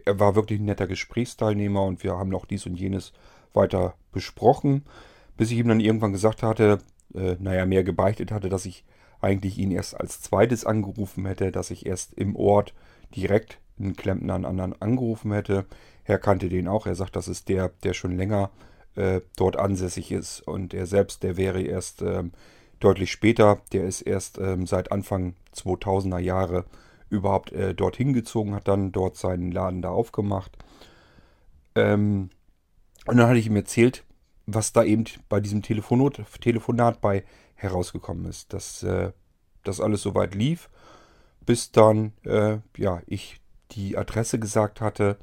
er war wirklich ein netter Gesprächsteilnehmer und wir haben noch dies und jenes weiter besprochen, bis ich ihm dann irgendwann gesagt hatte, äh, naja, mehr gebeichtet hatte, dass ich eigentlich ihn erst als zweites angerufen hätte, dass ich erst im Ort direkt einen Klempner einen anderen angerufen hätte. Er kannte den auch. Er sagt, das ist der, der schon länger äh, dort ansässig ist. Und er selbst, der wäre erst ähm, deutlich später, der ist erst ähm, seit Anfang 2000er Jahre überhaupt äh, dorthin gezogen, hat dann dort seinen Laden da aufgemacht. Ähm, und dann hatte ich ihm erzählt, was da eben bei diesem Telefonat, Telefonat bei herausgekommen ist, dass äh, das alles soweit lief, bis dann äh, ja ich die Adresse gesagt hatte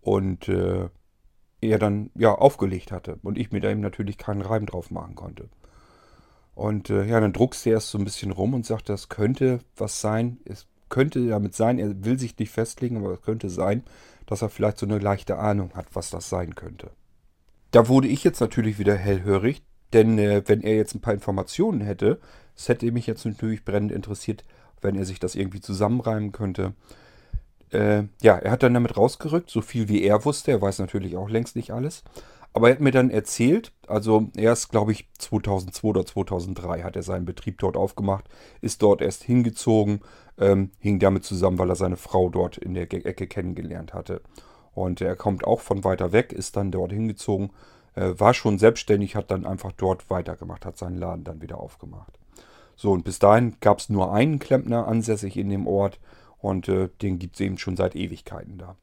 und äh, er dann ja aufgelegt hatte und ich mir da eben natürlich keinen Reim drauf machen konnte. Und äh, ja, dann druckste er erst so ein bisschen rum und sagte, das könnte was sein. Es könnte damit sein, er will sich nicht festlegen, aber es könnte sein, dass er vielleicht so eine leichte Ahnung hat, was das sein könnte. Da wurde ich jetzt natürlich wieder hellhörig, denn äh, wenn er jetzt ein paar Informationen hätte, es hätte mich jetzt natürlich brennend interessiert, wenn er sich das irgendwie zusammenreimen könnte. Äh, ja, er hat dann damit rausgerückt, so viel wie er wusste. Er weiß natürlich auch längst nicht alles. Aber er hat mir dann erzählt, also erst, glaube ich, 2002 oder 2003 hat er seinen Betrieb dort aufgemacht, ist dort erst hingezogen, ähm, hing damit zusammen, weil er seine Frau dort in der Ecke kennengelernt hatte. Und er kommt auch von weiter weg, ist dann dort hingezogen, äh, war schon selbstständig, hat dann einfach dort weitergemacht, hat seinen Laden dann wieder aufgemacht. So, und bis dahin gab es nur einen Klempner ansässig in dem Ort und äh, den gibt es eben schon seit Ewigkeiten da.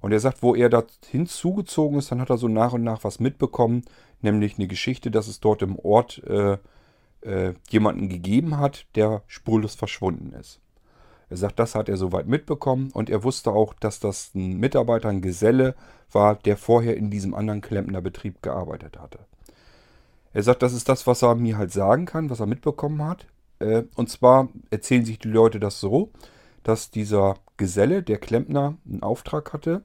Und er sagt, wo er da hinzugezogen ist, dann hat er so nach und nach was mitbekommen, nämlich eine Geschichte, dass es dort im Ort äh, äh, jemanden gegeben hat, der spurlos verschwunden ist. Er sagt, das hat er soweit mitbekommen und er wusste auch, dass das ein Mitarbeiter, ein Geselle war, der vorher in diesem anderen Klempnerbetrieb gearbeitet hatte. Er sagt, das ist das, was er mir halt sagen kann, was er mitbekommen hat. Äh, und zwar erzählen sich die Leute das so, dass dieser Geselle, der Klempner, einen Auftrag hatte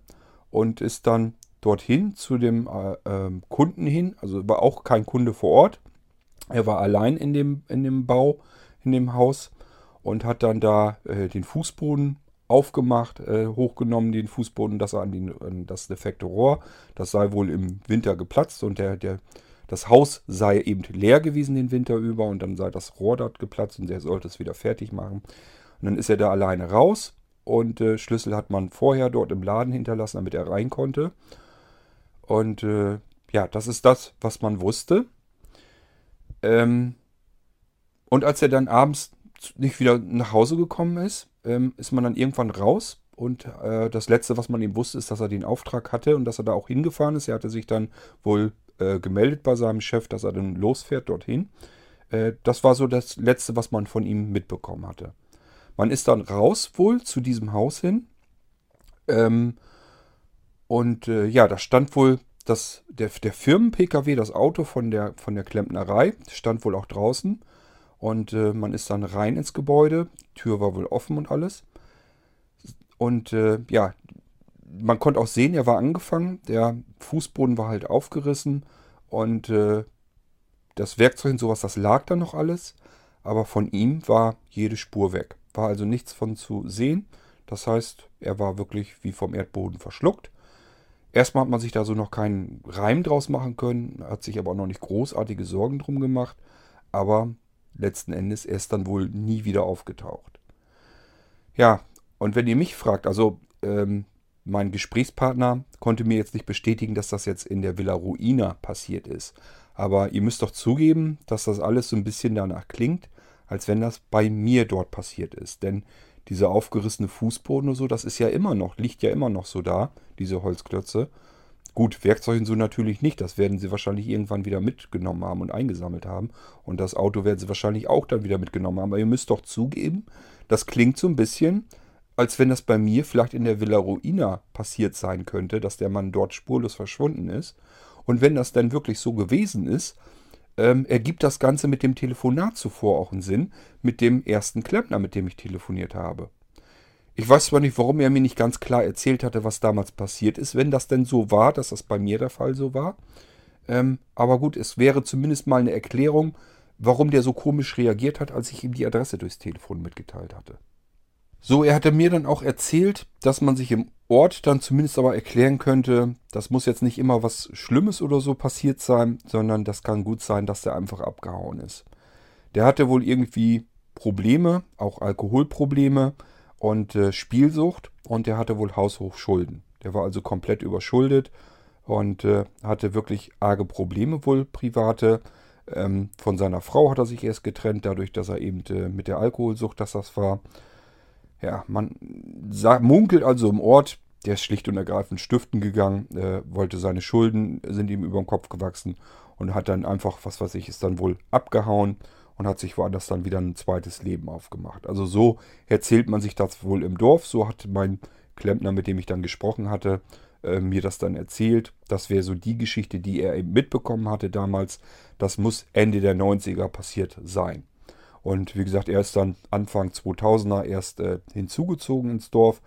und ist dann dorthin zu dem äh, äh, Kunden hin, also war auch kein Kunde vor Ort. Er war allein in dem, in dem Bau, in dem Haus und hat dann da äh, den Fußboden aufgemacht, äh, hochgenommen, den Fußboden, das an, den, an das defekte Rohr. Das sei wohl im Winter geplatzt und der, der, das Haus sei eben leer gewesen den Winter über und dann sei das Rohr dort geplatzt und er sollte es wieder fertig machen. Und dann ist er da alleine raus und äh, Schlüssel hat man vorher dort im Laden hinterlassen, damit er rein konnte. Und äh, ja, das ist das, was man wusste. Ähm, und als er dann abends nicht wieder nach Hause gekommen ist, ähm, ist man dann irgendwann raus. Und äh, das Letzte, was man ihm wusste, ist, dass er den Auftrag hatte und dass er da auch hingefahren ist. Er hatte sich dann wohl äh, gemeldet bei seinem Chef, dass er dann losfährt dorthin. Äh, das war so das Letzte, was man von ihm mitbekommen hatte. Man ist dann raus wohl zu diesem Haus hin. Ähm, und äh, ja, da stand wohl das, der, der Firmen-Pkw, das Auto von der, von der Klempnerei, stand wohl auch draußen. Und äh, man ist dann rein ins Gebäude. Tür war wohl offen und alles. Und äh, ja, man konnte auch sehen, er war angefangen. Der Fußboden war halt aufgerissen. Und äh, das Werkzeug und sowas, das lag da noch alles. Aber von ihm war jede Spur weg. War also nichts von zu sehen. Das heißt, er war wirklich wie vom Erdboden verschluckt. Erstmal hat man sich da so noch keinen Reim draus machen können, hat sich aber auch noch nicht großartige Sorgen drum gemacht. Aber letzten Endes er ist dann wohl nie wieder aufgetaucht. Ja, und wenn ihr mich fragt, also ähm, mein Gesprächspartner konnte mir jetzt nicht bestätigen, dass das jetzt in der Villa Ruina passiert ist. Aber ihr müsst doch zugeben, dass das alles so ein bisschen danach klingt, als wenn das bei mir dort passiert ist. Denn dieser aufgerissene Fußboden und so, das ist ja immer noch, liegt ja immer noch so da, diese Holzklötze. Gut, Werkzeuge so natürlich nicht. Das werden sie wahrscheinlich irgendwann wieder mitgenommen haben und eingesammelt haben. Und das Auto werden sie wahrscheinlich auch dann wieder mitgenommen haben. Aber ihr müsst doch zugeben, das klingt so ein bisschen, als wenn das bei mir vielleicht in der Villa Ruina passiert sein könnte, dass der Mann dort spurlos verschwunden ist. Und wenn das dann wirklich so gewesen ist, ähm, ergibt das Ganze mit dem Telefonat zuvor auch einen Sinn, mit dem ersten Klempner, mit dem ich telefoniert habe. Ich weiß zwar nicht, warum er mir nicht ganz klar erzählt hatte, was damals passiert ist, wenn das denn so war, dass das bei mir der Fall so war. Ähm, aber gut, es wäre zumindest mal eine Erklärung, warum der so komisch reagiert hat, als ich ihm die Adresse durchs Telefon mitgeteilt hatte. So, er hatte mir dann auch erzählt, dass man sich im Ort dann zumindest aber erklären könnte, das muss jetzt nicht immer was Schlimmes oder so passiert sein, sondern das kann gut sein, dass der einfach abgehauen ist. Der hatte wohl irgendwie Probleme, auch Alkoholprobleme und äh, Spielsucht und der hatte wohl Haushochschulden. Der war also komplett überschuldet und äh, hatte wirklich arge Probleme wohl private. Ähm, von seiner Frau hat er sich erst getrennt, dadurch, dass er eben äh, mit der Alkoholsucht, dass das war. Ja, man munkelt also im Ort, der ist schlicht und ergreifend stiften gegangen, äh, wollte seine Schulden, sind ihm über den Kopf gewachsen und hat dann einfach, was weiß ich, ist dann wohl abgehauen und hat sich woanders dann wieder ein zweites Leben aufgemacht. Also so erzählt man sich das wohl im Dorf. So hat mein Klempner, mit dem ich dann gesprochen hatte, äh, mir das dann erzählt. Das wäre so die Geschichte, die er eben mitbekommen hatte damals. Das muss Ende der 90er passiert sein. Und wie gesagt, er ist dann Anfang 2000er erst äh, hinzugezogen ins Dorf.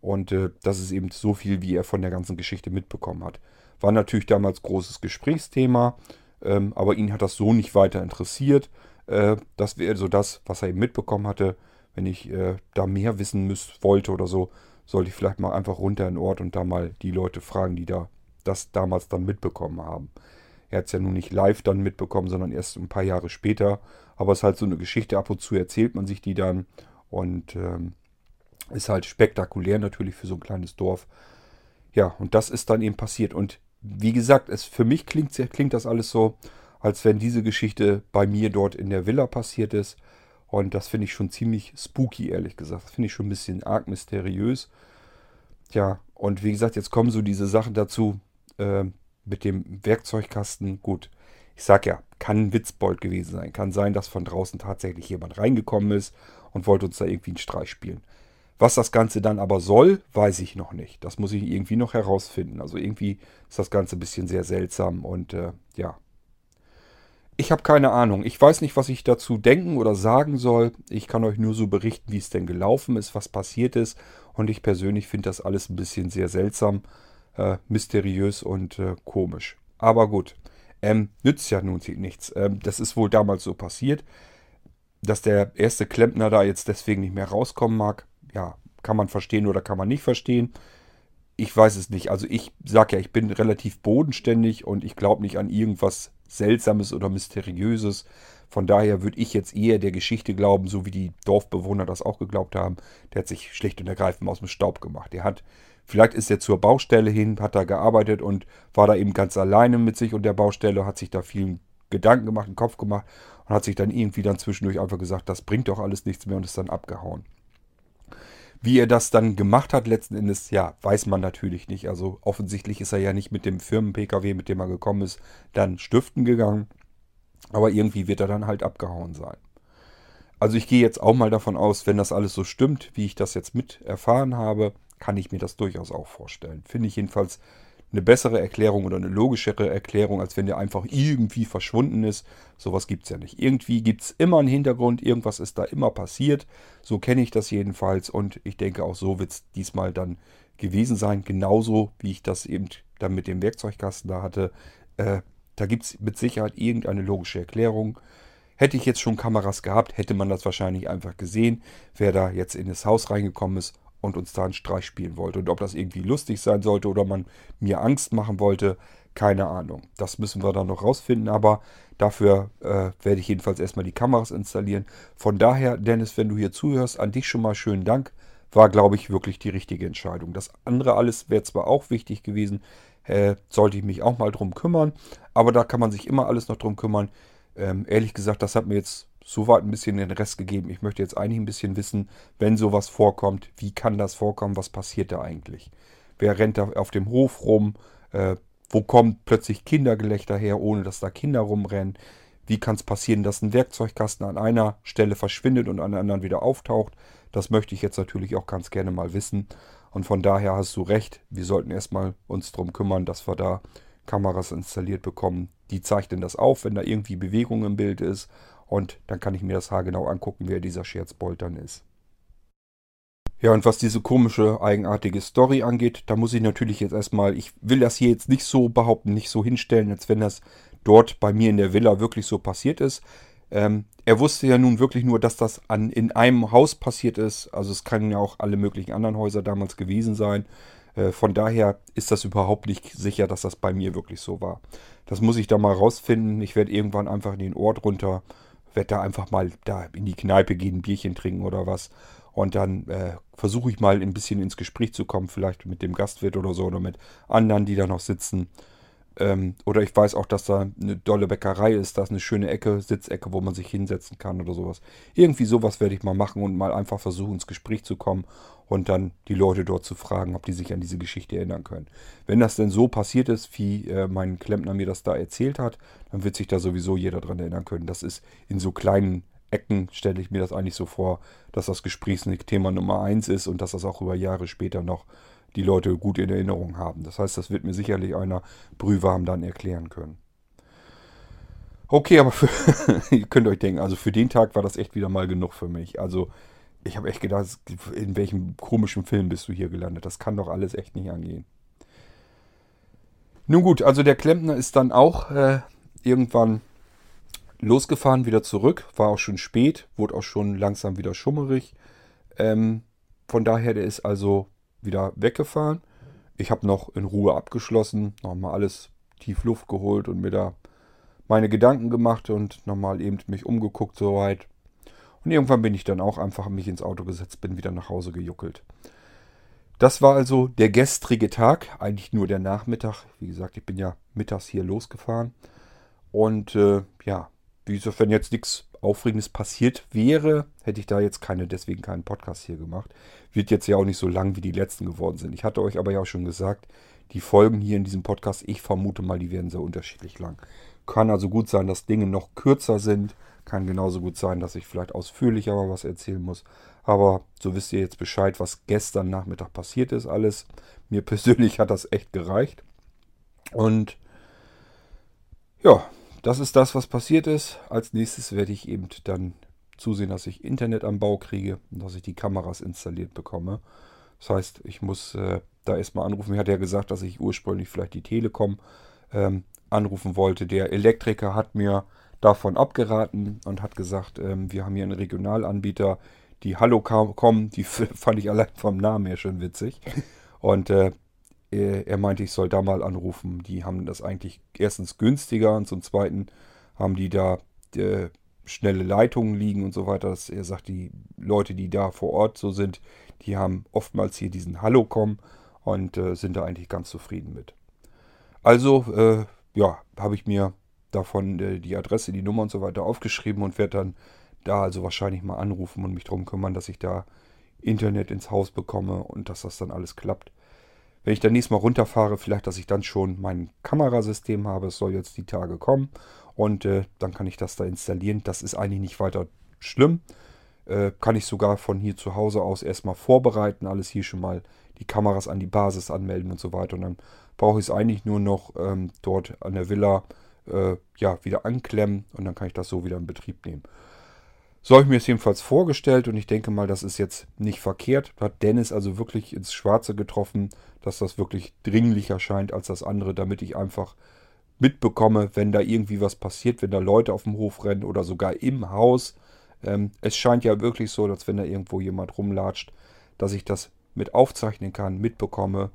Und äh, das ist eben so viel, wie er von der ganzen Geschichte mitbekommen hat. War natürlich damals großes Gesprächsthema, ähm, aber ihn hat das so nicht weiter interessiert. Äh, das wäre so das, was er eben mitbekommen hatte. Wenn ich äh, da mehr wissen müsste, wollte oder so, sollte ich vielleicht mal einfach runter in den Ort und da mal die Leute fragen, die da das damals dann mitbekommen haben. Er hat es ja nun nicht live dann mitbekommen, sondern erst ein paar Jahre später. Aber es ist halt so eine Geschichte, ab und zu erzählt man sich die dann. Und ähm, ist halt spektakulär natürlich für so ein kleines Dorf. Ja, und das ist dann eben passiert. Und wie gesagt, es, für mich klingt, klingt das alles so, als wenn diese Geschichte bei mir dort in der Villa passiert ist. Und das finde ich schon ziemlich spooky, ehrlich gesagt. Das finde ich schon ein bisschen arg mysteriös. Ja, und wie gesagt, jetzt kommen so diese Sachen dazu äh, mit dem Werkzeugkasten. Gut, ich sag ja, kann ein Witzbold gewesen sein. Kann sein, dass von draußen tatsächlich jemand reingekommen ist und wollte uns da irgendwie einen Streich spielen. Was das Ganze dann aber soll, weiß ich noch nicht. Das muss ich irgendwie noch herausfinden. Also irgendwie ist das Ganze ein bisschen sehr seltsam und äh, ja, ich habe keine Ahnung. Ich weiß nicht, was ich dazu denken oder sagen soll. Ich kann euch nur so berichten, wie es denn gelaufen ist, was passiert ist. Und ich persönlich finde das alles ein bisschen sehr seltsam, äh, mysteriös und äh, komisch. Aber gut, ähm, nützt ja nun nichts. Ähm, das ist wohl damals so passiert. Dass der erste Klempner da jetzt deswegen nicht mehr rauskommen mag, ja, kann man verstehen oder kann man nicht verstehen. Ich weiß es nicht. Also ich sage ja, ich bin relativ bodenständig und ich glaube nicht an irgendwas Seltsames oder Mysteriöses. Von daher würde ich jetzt eher der Geschichte glauben, so wie die Dorfbewohner das auch geglaubt haben. Der hat sich schlicht und ergreifend aus dem Staub gemacht. Der hat, vielleicht ist er zur Baustelle hin, hat da gearbeitet und war da eben ganz alleine mit sich und der Baustelle, hat sich da viel Gedanken gemacht, einen Kopf gemacht und hat sich dann irgendwie dann zwischendurch einfach gesagt, das bringt doch alles nichts mehr und ist dann abgehauen. Wie er das dann gemacht hat, letzten Endes, ja, weiß man natürlich nicht. Also offensichtlich ist er ja nicht mit dem Firmen-Pkw, mit dem er gekommen ist, dann stiften gegangen. Aber irgendwie wird er dann halt abgehauen sein. Also ich gehe jetzt auch mal davon aus, wenn das alles so stimmt, wie ich das jetzt mit erfahren habe, kann ich mir das durchaus auch vorstellen. Finde ich jedenfalls eine bessere Erklärung oder eine logischere Erklärung, als wenn der einfach irgendwie verschwunden ist. Sowas gibt es ja nicht. Irgendwie gibt es immer einen Hintergrund, irgendwas ist da immer passiert. So kenne ich das jedenfalls und ich denke auch so wird es diesmal dann gewesen sein. Genauso wie ich das eben dann mit dem Werkzeugkasten da hatte. Äh, da gibt es mit Sicherheit irgendeine logische Erklärung. Hätte ich jetzt schon Kameras gehabt, hätte man das wahrscheinlich einfach gesehen, wer da jetzt in das Haus reingekommen ist und uns da einen Streich spielen wollte. Und ob das irgendwie lustig sein sollte oder man mir Angst machen wollte, keine Ahnung. Das müssen wir dann noch rausfinden, aber dafür äh, werde ich jedenfalls erstmal die Kameras installieren. Von daher, Dennis, wenn du hier zuhörst, an dich schon mal schönen Dank. War, glaube ich, wirklich die richtige Entscheidung. Das andere alles wäre zwar auch wichtig gewesen, äh, sollte ich mich auch mal drum kümmern, aber da kann man sich immer alles noch drum kümmern. Ähm, ehrlich gesagt, das hat mir jetzt soweit ein bisschen den Rest gegeben. Ich möchte jetzt eigentlich ein bisschen wissen, wenn sowas vorkommt, wie kann das vorkommen, was passiert da eigentlich? Wer rennt da auf dem Hof rum? Äh, wo kommt plötzlich Kindergelächter her, ohne dass da Kinder rumrennen? Wie kann es passieren, dass ein Werkzeugkasten an einer Stelle verschwindet und an der anderen wieder auftaucht? Das möchte ich jetzt natürlich auch ganz gerne mal wissen. Und von daher hast du recht, wir sollten erstmal uns darum kümmern, dass wir da Kameras installiert bekommen. Die zeichnen das auf, wenn da irgendwie Bewegung im Bild ist und dann kann ich mir das haargenau angucken, wer dieser Scherzbold dann ist. Ja, und was diese komische, eigenartige Story angeht, da muss ich natürlich jetzt erstmal, ich will das hier jetzt nicht so behaupten, nicht so hinstellen, als wenn das dort bei mir in der Villa wirklich so passiert ist. Ähm, er wusste ja nun wirklich nur, dass das an, in einem Haus passiert ist. Also es können ja auch alle möglichen anderen Häuser damals gewesen sein. Äh, von daher ist das überhaupt nicht sicher, dass das bei mir wirklich so war. Das muss ich da mal rausfinden. Ich werde irgendwann einfach in den Ort runter werde da einfach mal da in die Kneipe gehen, ein Bierchen trinken oder was. Und dann äh, versuche ich mal ein bisschen ins Gespräch zu kommen, vielleicht mit dem Gastwirt oder so oder mit anderen, die da noch sitzen. Ähm, oder ich weiß auch, dass da eine dolle Bäckerei ist, da ist eine schöne Ecke, Sitzecke, wo man sich hinsetzen kann oder sowas. Irgendwie sowas werde ich mal machen und mal einfach versuchen, ins Gespräch zu kommen und dann die Leute dort zu fragen, ob die sich an diese Geschichte erinnern können. Wenn das denn so passiert ist, wie äh, mein Klempner mir das da erzählt hat, dann wird sich da sowieso jeder dran erinnern können. Das ist in so kleinen Ecken, stelle ich mir das eigentlich so vor, dass das Gesprächsthema Nummer eins ist und dass das auch über Jahre später noch die Leute gut in Erinnerung haben. Das heißt, das wird mir sicherlich einer brühwarm dann erklären können. Okay, aber für, ihr könnt euch denken, also für den Tag war das echt wieder mal genug für mich. Also ich habe echt gedacht, in welchem komischen Film bist du hier gelandet? Das kann doch alles echt nicht angehen. Nun gut, also der Klempner ist dann auch äh, irgendwann losgefahren, wieder zurück. War auch schon spät, wurde auch schon langsam wieder schummerig. Ähm, von daher, der ist also wieder weggefahren. Ich habe noch in Ruhe abgeschlossen, nochmal alles tief Luft geholt und mir da meine Gedanken gemacht und nochmal eben mich umgeguckt soweit. Und irgendwann bin ich dann auch einfach mich ins Auto gesetzt, bin wieder nach Hause gejuckelt. Das war also der gestrige Tag, eigentlich nur der Nachmittag. Wie gesagt, ich bin ja mittags hier losgefahren. Und äh, ja, wie gesagt, wenn jetzt nichts Aufregendes passiert wäre, hätte ich da jetzt keine, deswegen keinen Podcast hier gemacht. Wird jetzt ja auch nicht so lang wie die letzten geworden sind. Ich hatte euch aber ja auch schon gesagt, die Folgen hier in diesem Podcast, ich vermute mal, die werden sehr unterschiedlich lang. Kann also gut sein, dass Dinge noch kürzer sind. Kann genauso gut sein, dass ich vielleicht ausführlicher mal was erzählen muss. Aber so wisst ihr jetzt Bescheid, was gestern Nachmittag passiert ist. Alles. Mir persönlich hat das echt gereicht. Und ja, das ist das, was passiert ist. Als nächstes werde ich eben dann zusehen, dass ich Internet am Bau kriege und dass ich die Kameras installiert bekomme. Das heißt, ich muss äh, da erstmal anrufen. Ich hatte ja gesagt, dass ich ursprünglich vielleicht die Telekom ähm, anrufen wollte. Der Elektriker hat mir davon abgeraten und hat gesagt, ähm, wir haben hier einen Regionalanbieter, die Hallo kommen, die fand ich allein vom Namen her schon witzig. Und äh, er meinte, ich soll da mal anrufen. Die haben das eigentlich erstens günstiger und zum Zweiten haben die da äh, schnelle Leitungen liegen und so weiter. Das, er sagt, die Leute, die da vor Ort so sind, die haben oftmals hier diesen Hallo-Com und äh, sind da eigentlich ganz zufrieden mit. Also, äh, ja, habe ich mir davon äh, die Adresse, die Nummer und so weiter aufgeschrieben und werde dann da also wahrscheinlich mal anrufen und mich darum kümmern, dass ich da Internet ins Haus bekomme und dass das dann alles klappt. Wenn ich dann nächstes Mal runterfahre, vielleicht, dass ich dann schon mein Kamerasystem habe. Es soll jetzt die Tage kommen. Und äh, dann kann ich das da installieren. Das ist eigentlich nicht weiter schlimm. Äh, kann ich sogar von hier zu Hause aus erstmal vorbereiten. Alles hier schon mal die Kameras an die Basis anmelden und so weiter. Und dann brauche ich es eigentlich nur noch ähm, dort an der Villa äh, ja, wieder anklemmen. Und dann kann ich das so wieder in Betrieb nehmen. So habe ich mir es jedenfalls vorgestellt und ich denke mal, das ist jetzt nicht verkehrt. Da hat Dennis also wirklich ins Schwarze getroffen, dass das wirklich dringlicher scheint als das andere, damit ich einfach mitbekomme, wenn da irgendwie was passiert, wenn da Leute auf dem Hof rennen oder sogar im Haus. Ähm, es scheint ja wirklich so, als wenn da irgendwo jemand rumlatscht, dass ich das mit aufzeichnen kann, mitbekomme.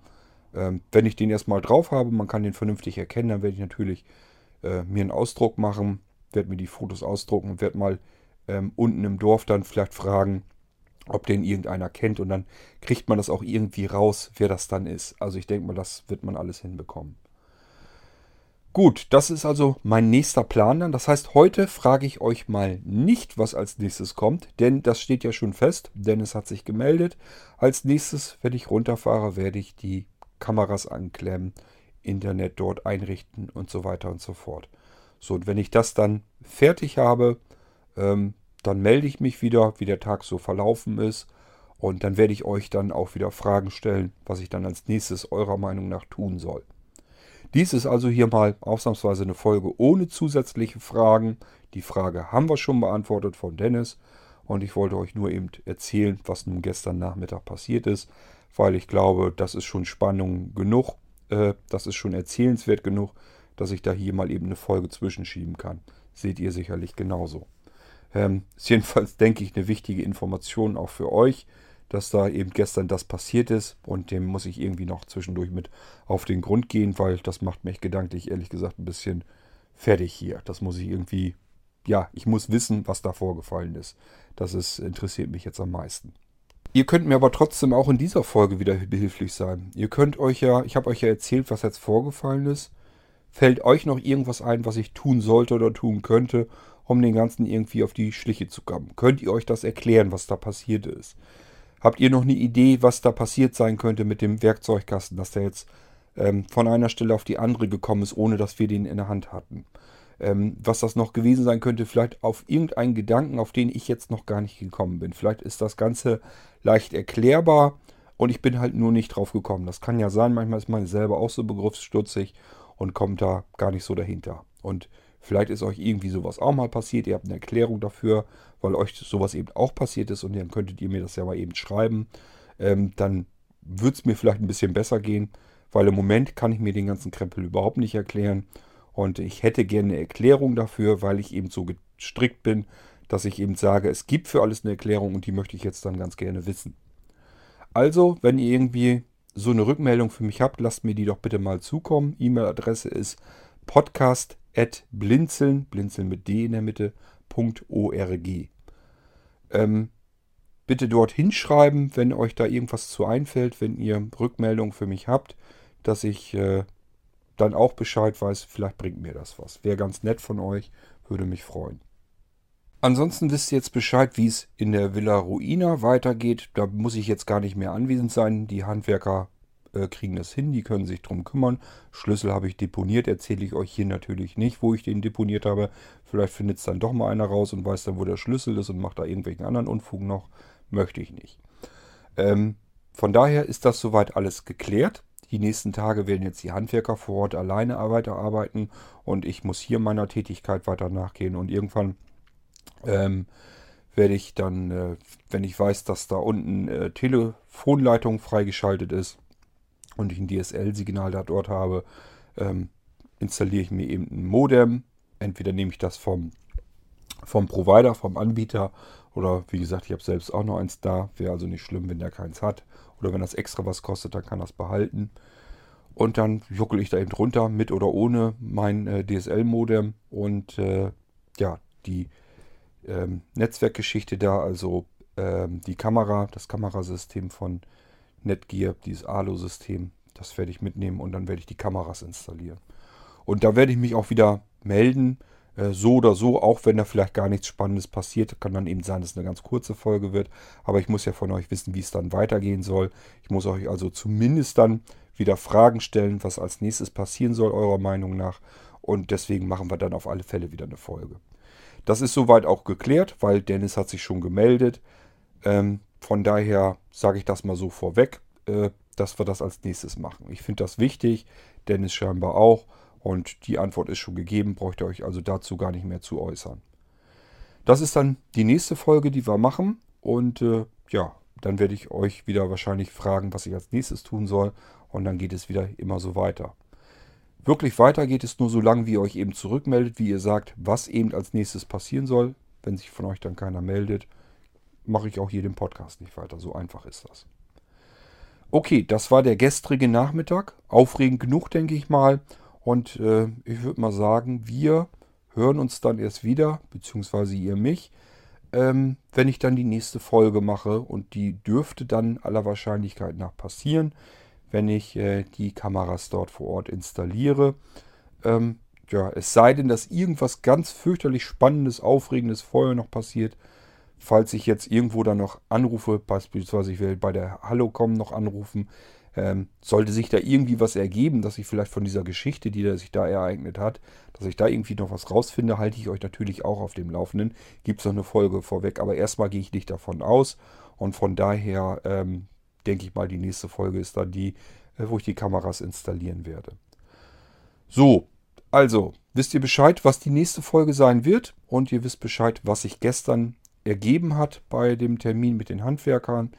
Ähm, wenn ich den erstmal drauf habe, man kann den vernünftig erkennen, dann werde ich natürlich äh, mir einen Ausdruck machen, werde mir die Fotos ausdrucken und werde mal ähm, unten im Dorf dann vielleicht fragen, ob den irgendeiner kennt und dann kriegt man das auch irgendwie raus, wer das dann ist. Also ich denke mal, das wird man alles hinbekommen. Gut, das ist also mein nächster Plan dann. Das heißt, heute frage ich euch mal nicht, was als nächstes kommt, denn das steht ja schon fest. Dennis hat sich gemeldet. Als nächstes, wenn ich runterfahre, werde ich die Kameras anklemmen, Internet dort einrichten und so weiter und so fort. So, und wenn ich das dann fertig habe, ähm, dann melde ich mich wieder, wie der Tag so verlaufen ist. Und dann werde ich euch dann auch wieder Fragen stellen, was ich dann als nächstes eurer Meinung nach tun soll. Dies ist also hier mal ausnahmsweise eine Folge ohne zusätzliche Fragen. Die Frage haben wir schon beantwortet von Dennis. Und ich wollte euch nur eben erzählen, was nun gestern Nachmittag passiert ist, weil ich glaube, das ist schon Spannung genug, äh, das ist schon erzählenswert genug, dass ich da hier mal eben eine Folge zwischenschieben kann. Seht ihr sicherlich genauso. Ähm, ist jedenfalls, denke ich, eine wichtige Information auch für euch, dass da eben gestern das passiert ist. Und dem muss ich irgendwie noch zwischendurch mit auf den Grund gehen, weil das macht mich gedanklich, ehrlich gesagt, ein bisschen fertig hier. Das muss ich irgendwie, ja, ich muss wissen, was da vorgefallen ist. Das ist, interessiert mich jetzt am meisten. Ihr könnt mir aber trotzdem auch in dieser Folge wieder behilflich sein. Ihr könnt euch ja, ich habe euch ja erzählt, was jetzt vorgefallen ist. Fällt euch noch irgendwas ein, was ich tun sollte oder tun könnte, um den Ganzen irgendwie auf die Schliche zu kommen. Könnt ihr euch das erklären, was da passiert ist? Habt ihr noch eine Idee, was da passiert sein könnte mit dem Werkzeugkasten, dass der jetzt ähm, von einer Stelle auf die andere gekommen ist, ohne dass wir den in der Hand hatten? Ähm, was das noch gewesen sein könnte, vielleicht auf irgendeinen Gedanken, auf den ich jetzt noch gar nicht gekommen bin. Vielleicht ist das Ganze leicht erklärbar und ich bin halt nur nicht drauf gekommen. Das kann ja sein, manchmal ist man selber auch so begriffsstutzig und kommt da gar nicht so dahinter. Und Vielleicht ist euch irgendwie sowas auch mal passiert. Ihr habt eine Erklärung dafür, weil euch sowas eben auch passiert ist und dann könntet ihr mir das ja mal eben schreiben. Ähm, dann würde es mir vielleicht ein bisschen besser gehen, weil im Moment kann ich mir den ganzen Krempel überhaupt nicht erklären. Und ich hätte gerne eine Erklärung dafür, weil ich eben so gestrickt bin, dass ich eben sage, es gibt für alles eine Erklärung und die möchte ich jetzt dann ganz gerne wissen. Also, wenn ihr irgendwie so eine Rückmeldung für mich habt, lasst mir die doch bitte mal zukommen. E-Mail-Adresse ist podcast.blinzeln, blinzeln mit D in der Mitte, .org. Ähm, bitte dort hinschreiben, wenn euch da irgendwas zu einfällt, wenn ihr Rückmeldungen für mich habt, dass ich äh, dann auch Bescheid weiß, vielleicht bringt mir das was. Wäre ganz nett von euch, würde mich freuen. Ansonsten wisst ihr jetzt Bescheid, wie es in der Villa Ruina weitergeht. Da muss ich jetzt gar nicht mehr anwesend sein. Die Handwerker äh, kriegen das hin, die können sich drum kümmern. Schlüssel habe ich deponiert, erzähle ich euch hier natürlich nicht, wo ich den deponiert habe. Vielleicht findet es dann doch mal einer raus und weiß dann, wo der Schlüssel ist und macht da irgendwelchen anderen Unfug noch. Möchte ich nicht. Ähm, von daher ist das soweit alles geklärt. Die nächsten Tage werden jetzt die Handwerker vor Ort alleine weiterarbeiten und ich muss hier meiner Tätigkeit weiter nachgehen und irgendwann ähm, werde ich dann, äh, wenn ich weiß, dass da unten äh, Telefonleitung freigeschaltet ist und ich ein DSL-Signal da dort habe, ähm, installiere ich mir eben ein Modem. Entweder nehme ich das vom, vom Provider, vom Anbieter oder wie gesagt, ich habe selbst auch noch eins da. Wäre also nicht schlimm, wenn der keins hat. Oder wenn das extra was kostet, dann kann das behalten. Und dann juckel ich da eben drunter, mit oder ohne mein äh, DSL-Modem. Und äh, ja, die ähm, Netzwerkgeschichte da, also ähm, die Kamera, das Kamerasystem von Netgear, dieses ALO-System, das werde ich mitnehmen und dann werde ich die Kameras installieren. Und da werde ich mich auch wieder melden, äh, so oder so, auch wenn da vielleicht gar nichts Spannendes passiert. Kann dann eben sein, dass es eine ganz kurze Folge wird. Aber ich muss ja von euch wissen, wie es dann weitergehen soll. Ich muss euch also zumindest dann wieder Fragen stellen, was als nächstes passieren soll, eurer Meinung nach. Und deswegen machen wir dann auf alle Fälle wieder eine Folge. Das ist soweit auch geklärt, weil Dennis hat sich schon gemeldet. Ähm, von daher sage ich das mal so vorweg, äh, dass wir das als nächstes machen. Ich finde das wichtig, Dennis scheinbar auch. Und die Antwort ist schon gegeben, braucht ihr euch also dazu gar nicht mehr zu äußern. Das ist dann die nächste Folge, die wir machen. Und äh, ja, dann werde ich euch wieder wahrscheinlich fragen, was ich als nächstes tun soll. Und dann geht es wieder immer so weiter. Wirklich weiter geht es nur so lange, wie ihr euch eben zurückmeldet, wie ihr sagt, was eben als nächstes passieren soll. Wenn sich von euch dann keiner meldet, mache ich auch hier den Podcast nicht weiter. So einfach ist das. Okay, das war der gestrige Nachmittag. Aufregend genug, denke ich mal. Und äh, ich würde mal sagen, wir hören uns dann erst wieder, beziehungsweise ihr mich, ähm, wenn ich dann die nächste Folge mache. Und die dürfte dann aller Wahrscheinlichkeit nach passieren, wenn ich äh, die Kameras dort vor Ort installiere. Ähm, ja, es sei denn, dass irgendwas ganz fürchterlich Spannendes, Aufregendes vorher noch passiert. Falls ich jetzt irgendwo dann noch anrufe, beispielsweise ich will bei der Hallocom noch anrufen, ähm, sollte sich da irgendwie was ergeben, dass ich vielleicht von dieser Geschichte, die sich da ereignet hat, dass ich da irgendwie noch was rausfinde, halte ich euch natürlich auch auf dem Laufenden. Gibt es noch eine Folge vorweg, aber erstmal gehe ich nicht davon aus. Und von daher ähm, denke ich mal, die nächste Folge ist dann die, äh, wo ich die Kameras installieren werde. So, also, wisst ihr Bescheid, was die nächste Folge sein wird? Und ihr wisst Bescheid, was sich gestern ergeben hat bei dem Termin mit den Handwerkern.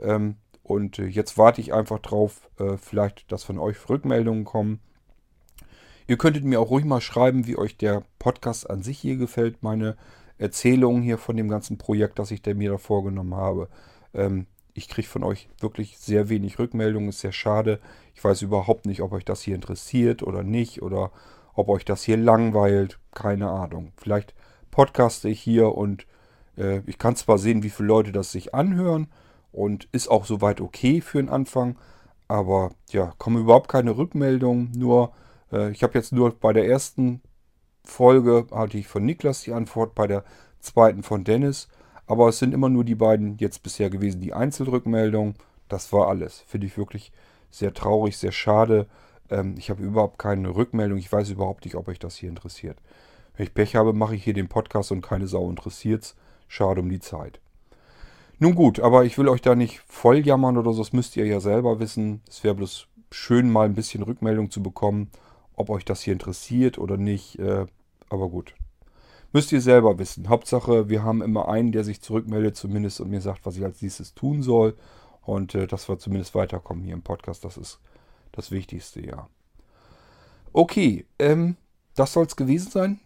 Ähm, und äh, jetzt warte ich einfach drauf, äh, vielleicht, dass von euch Rückmeldungen kommen. Ihr könntet mir auch ruhig mal schreiben, wie euch der Podcast an sich hier gefällt, meine Erzählungen hier von dem ganzen Projekt, das ich mir da vorgenommen habe. Ähm, ich kriege von euch wirklich sehr wenig Rückmeldungen, ist sehr schade. Ich weiß überhaupt nicht, ob euch das hier interessiert oder nicht oder ob euch das hier langweilt. Keine Ahnung. Vielleicht podcaste ich hier und äh, ich kann zwar sehen, wie viele Leute das sich anhören und ist auch soweit okay für den Anfang. Aber ja, kommen überhaupt keine Rückmeldungen. Nur, äh, ich habe jetzt nur bei der ersten Folge hatte ich von Niklas die Antwort, bei der zweiten von Dennis. Aber es sind immer nur die beiden jetzt bisher gewesen, die Einzelrückmeldungen. Das war alles. Finde ich wirklich sehr traurig, sehr schade. Ähm, ich habe überhaupt keine Rückmeldung. Ich weiß überhaupt nicht, ob euch das hier interessiert. Wenn ich Pech habe, mache ich hier den Podcast und keine Sau interessiert's. Schade um die Zeit. Nun gut, aber ich will euch da nicht voll jammern oder so, das müsst ihr ja selber wissen. Es wäre bloß schön, mal ein bisschen Rückmeldung zu bekommen, ob euch das hier interessiert oder nicht. Äh, aber gut. Müsst ihr selber wissen. Hauptsache, wir haben immer einen, der sich zurückmeldet zumindest und mir sagt, was ich als nächstes tun soll. Und äh, dass wir zumindest weiterkommen hier im Podcast, das ist das Wichtigste, ja. Okay, ähm, das soll es gewesen sein.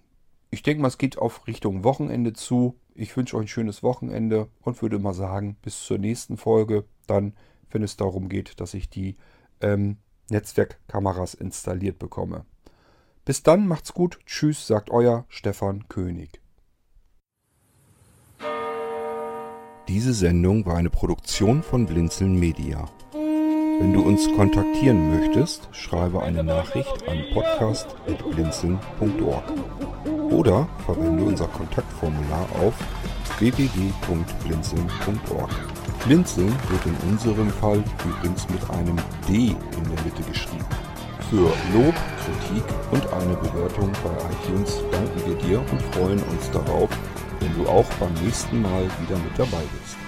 Ich denke mal, es geht auf Richtung Wochenende zu. Ich wünsche euch ein schönes Wochenende und würde mal sagen, bis zur nächsten Folge. Dann wenn es darum geht, dass ich die ähm, Netzwerkkameras installiert bekomme. Bis dann, macht's gut. Tschüss, sagt euer Stefan König. Diese Sendung war eine Produktion von Blinzeln Media. Wenn du uns kontaktieren möchtest, schreibe eine Nachricht an podcast.blinzeln.org oder verwende unser Kontaktformular auf www.blinzeln.org. Blinzeln wird in unserem Fall übrigens mit einem D in der Mitte geschrieben. Für Lob, Kritik und eine Bewertung bei iTunes danken wir dir und freuen uns darauf, wenn du auch beim nächsten Mal wieder mit dabei bist.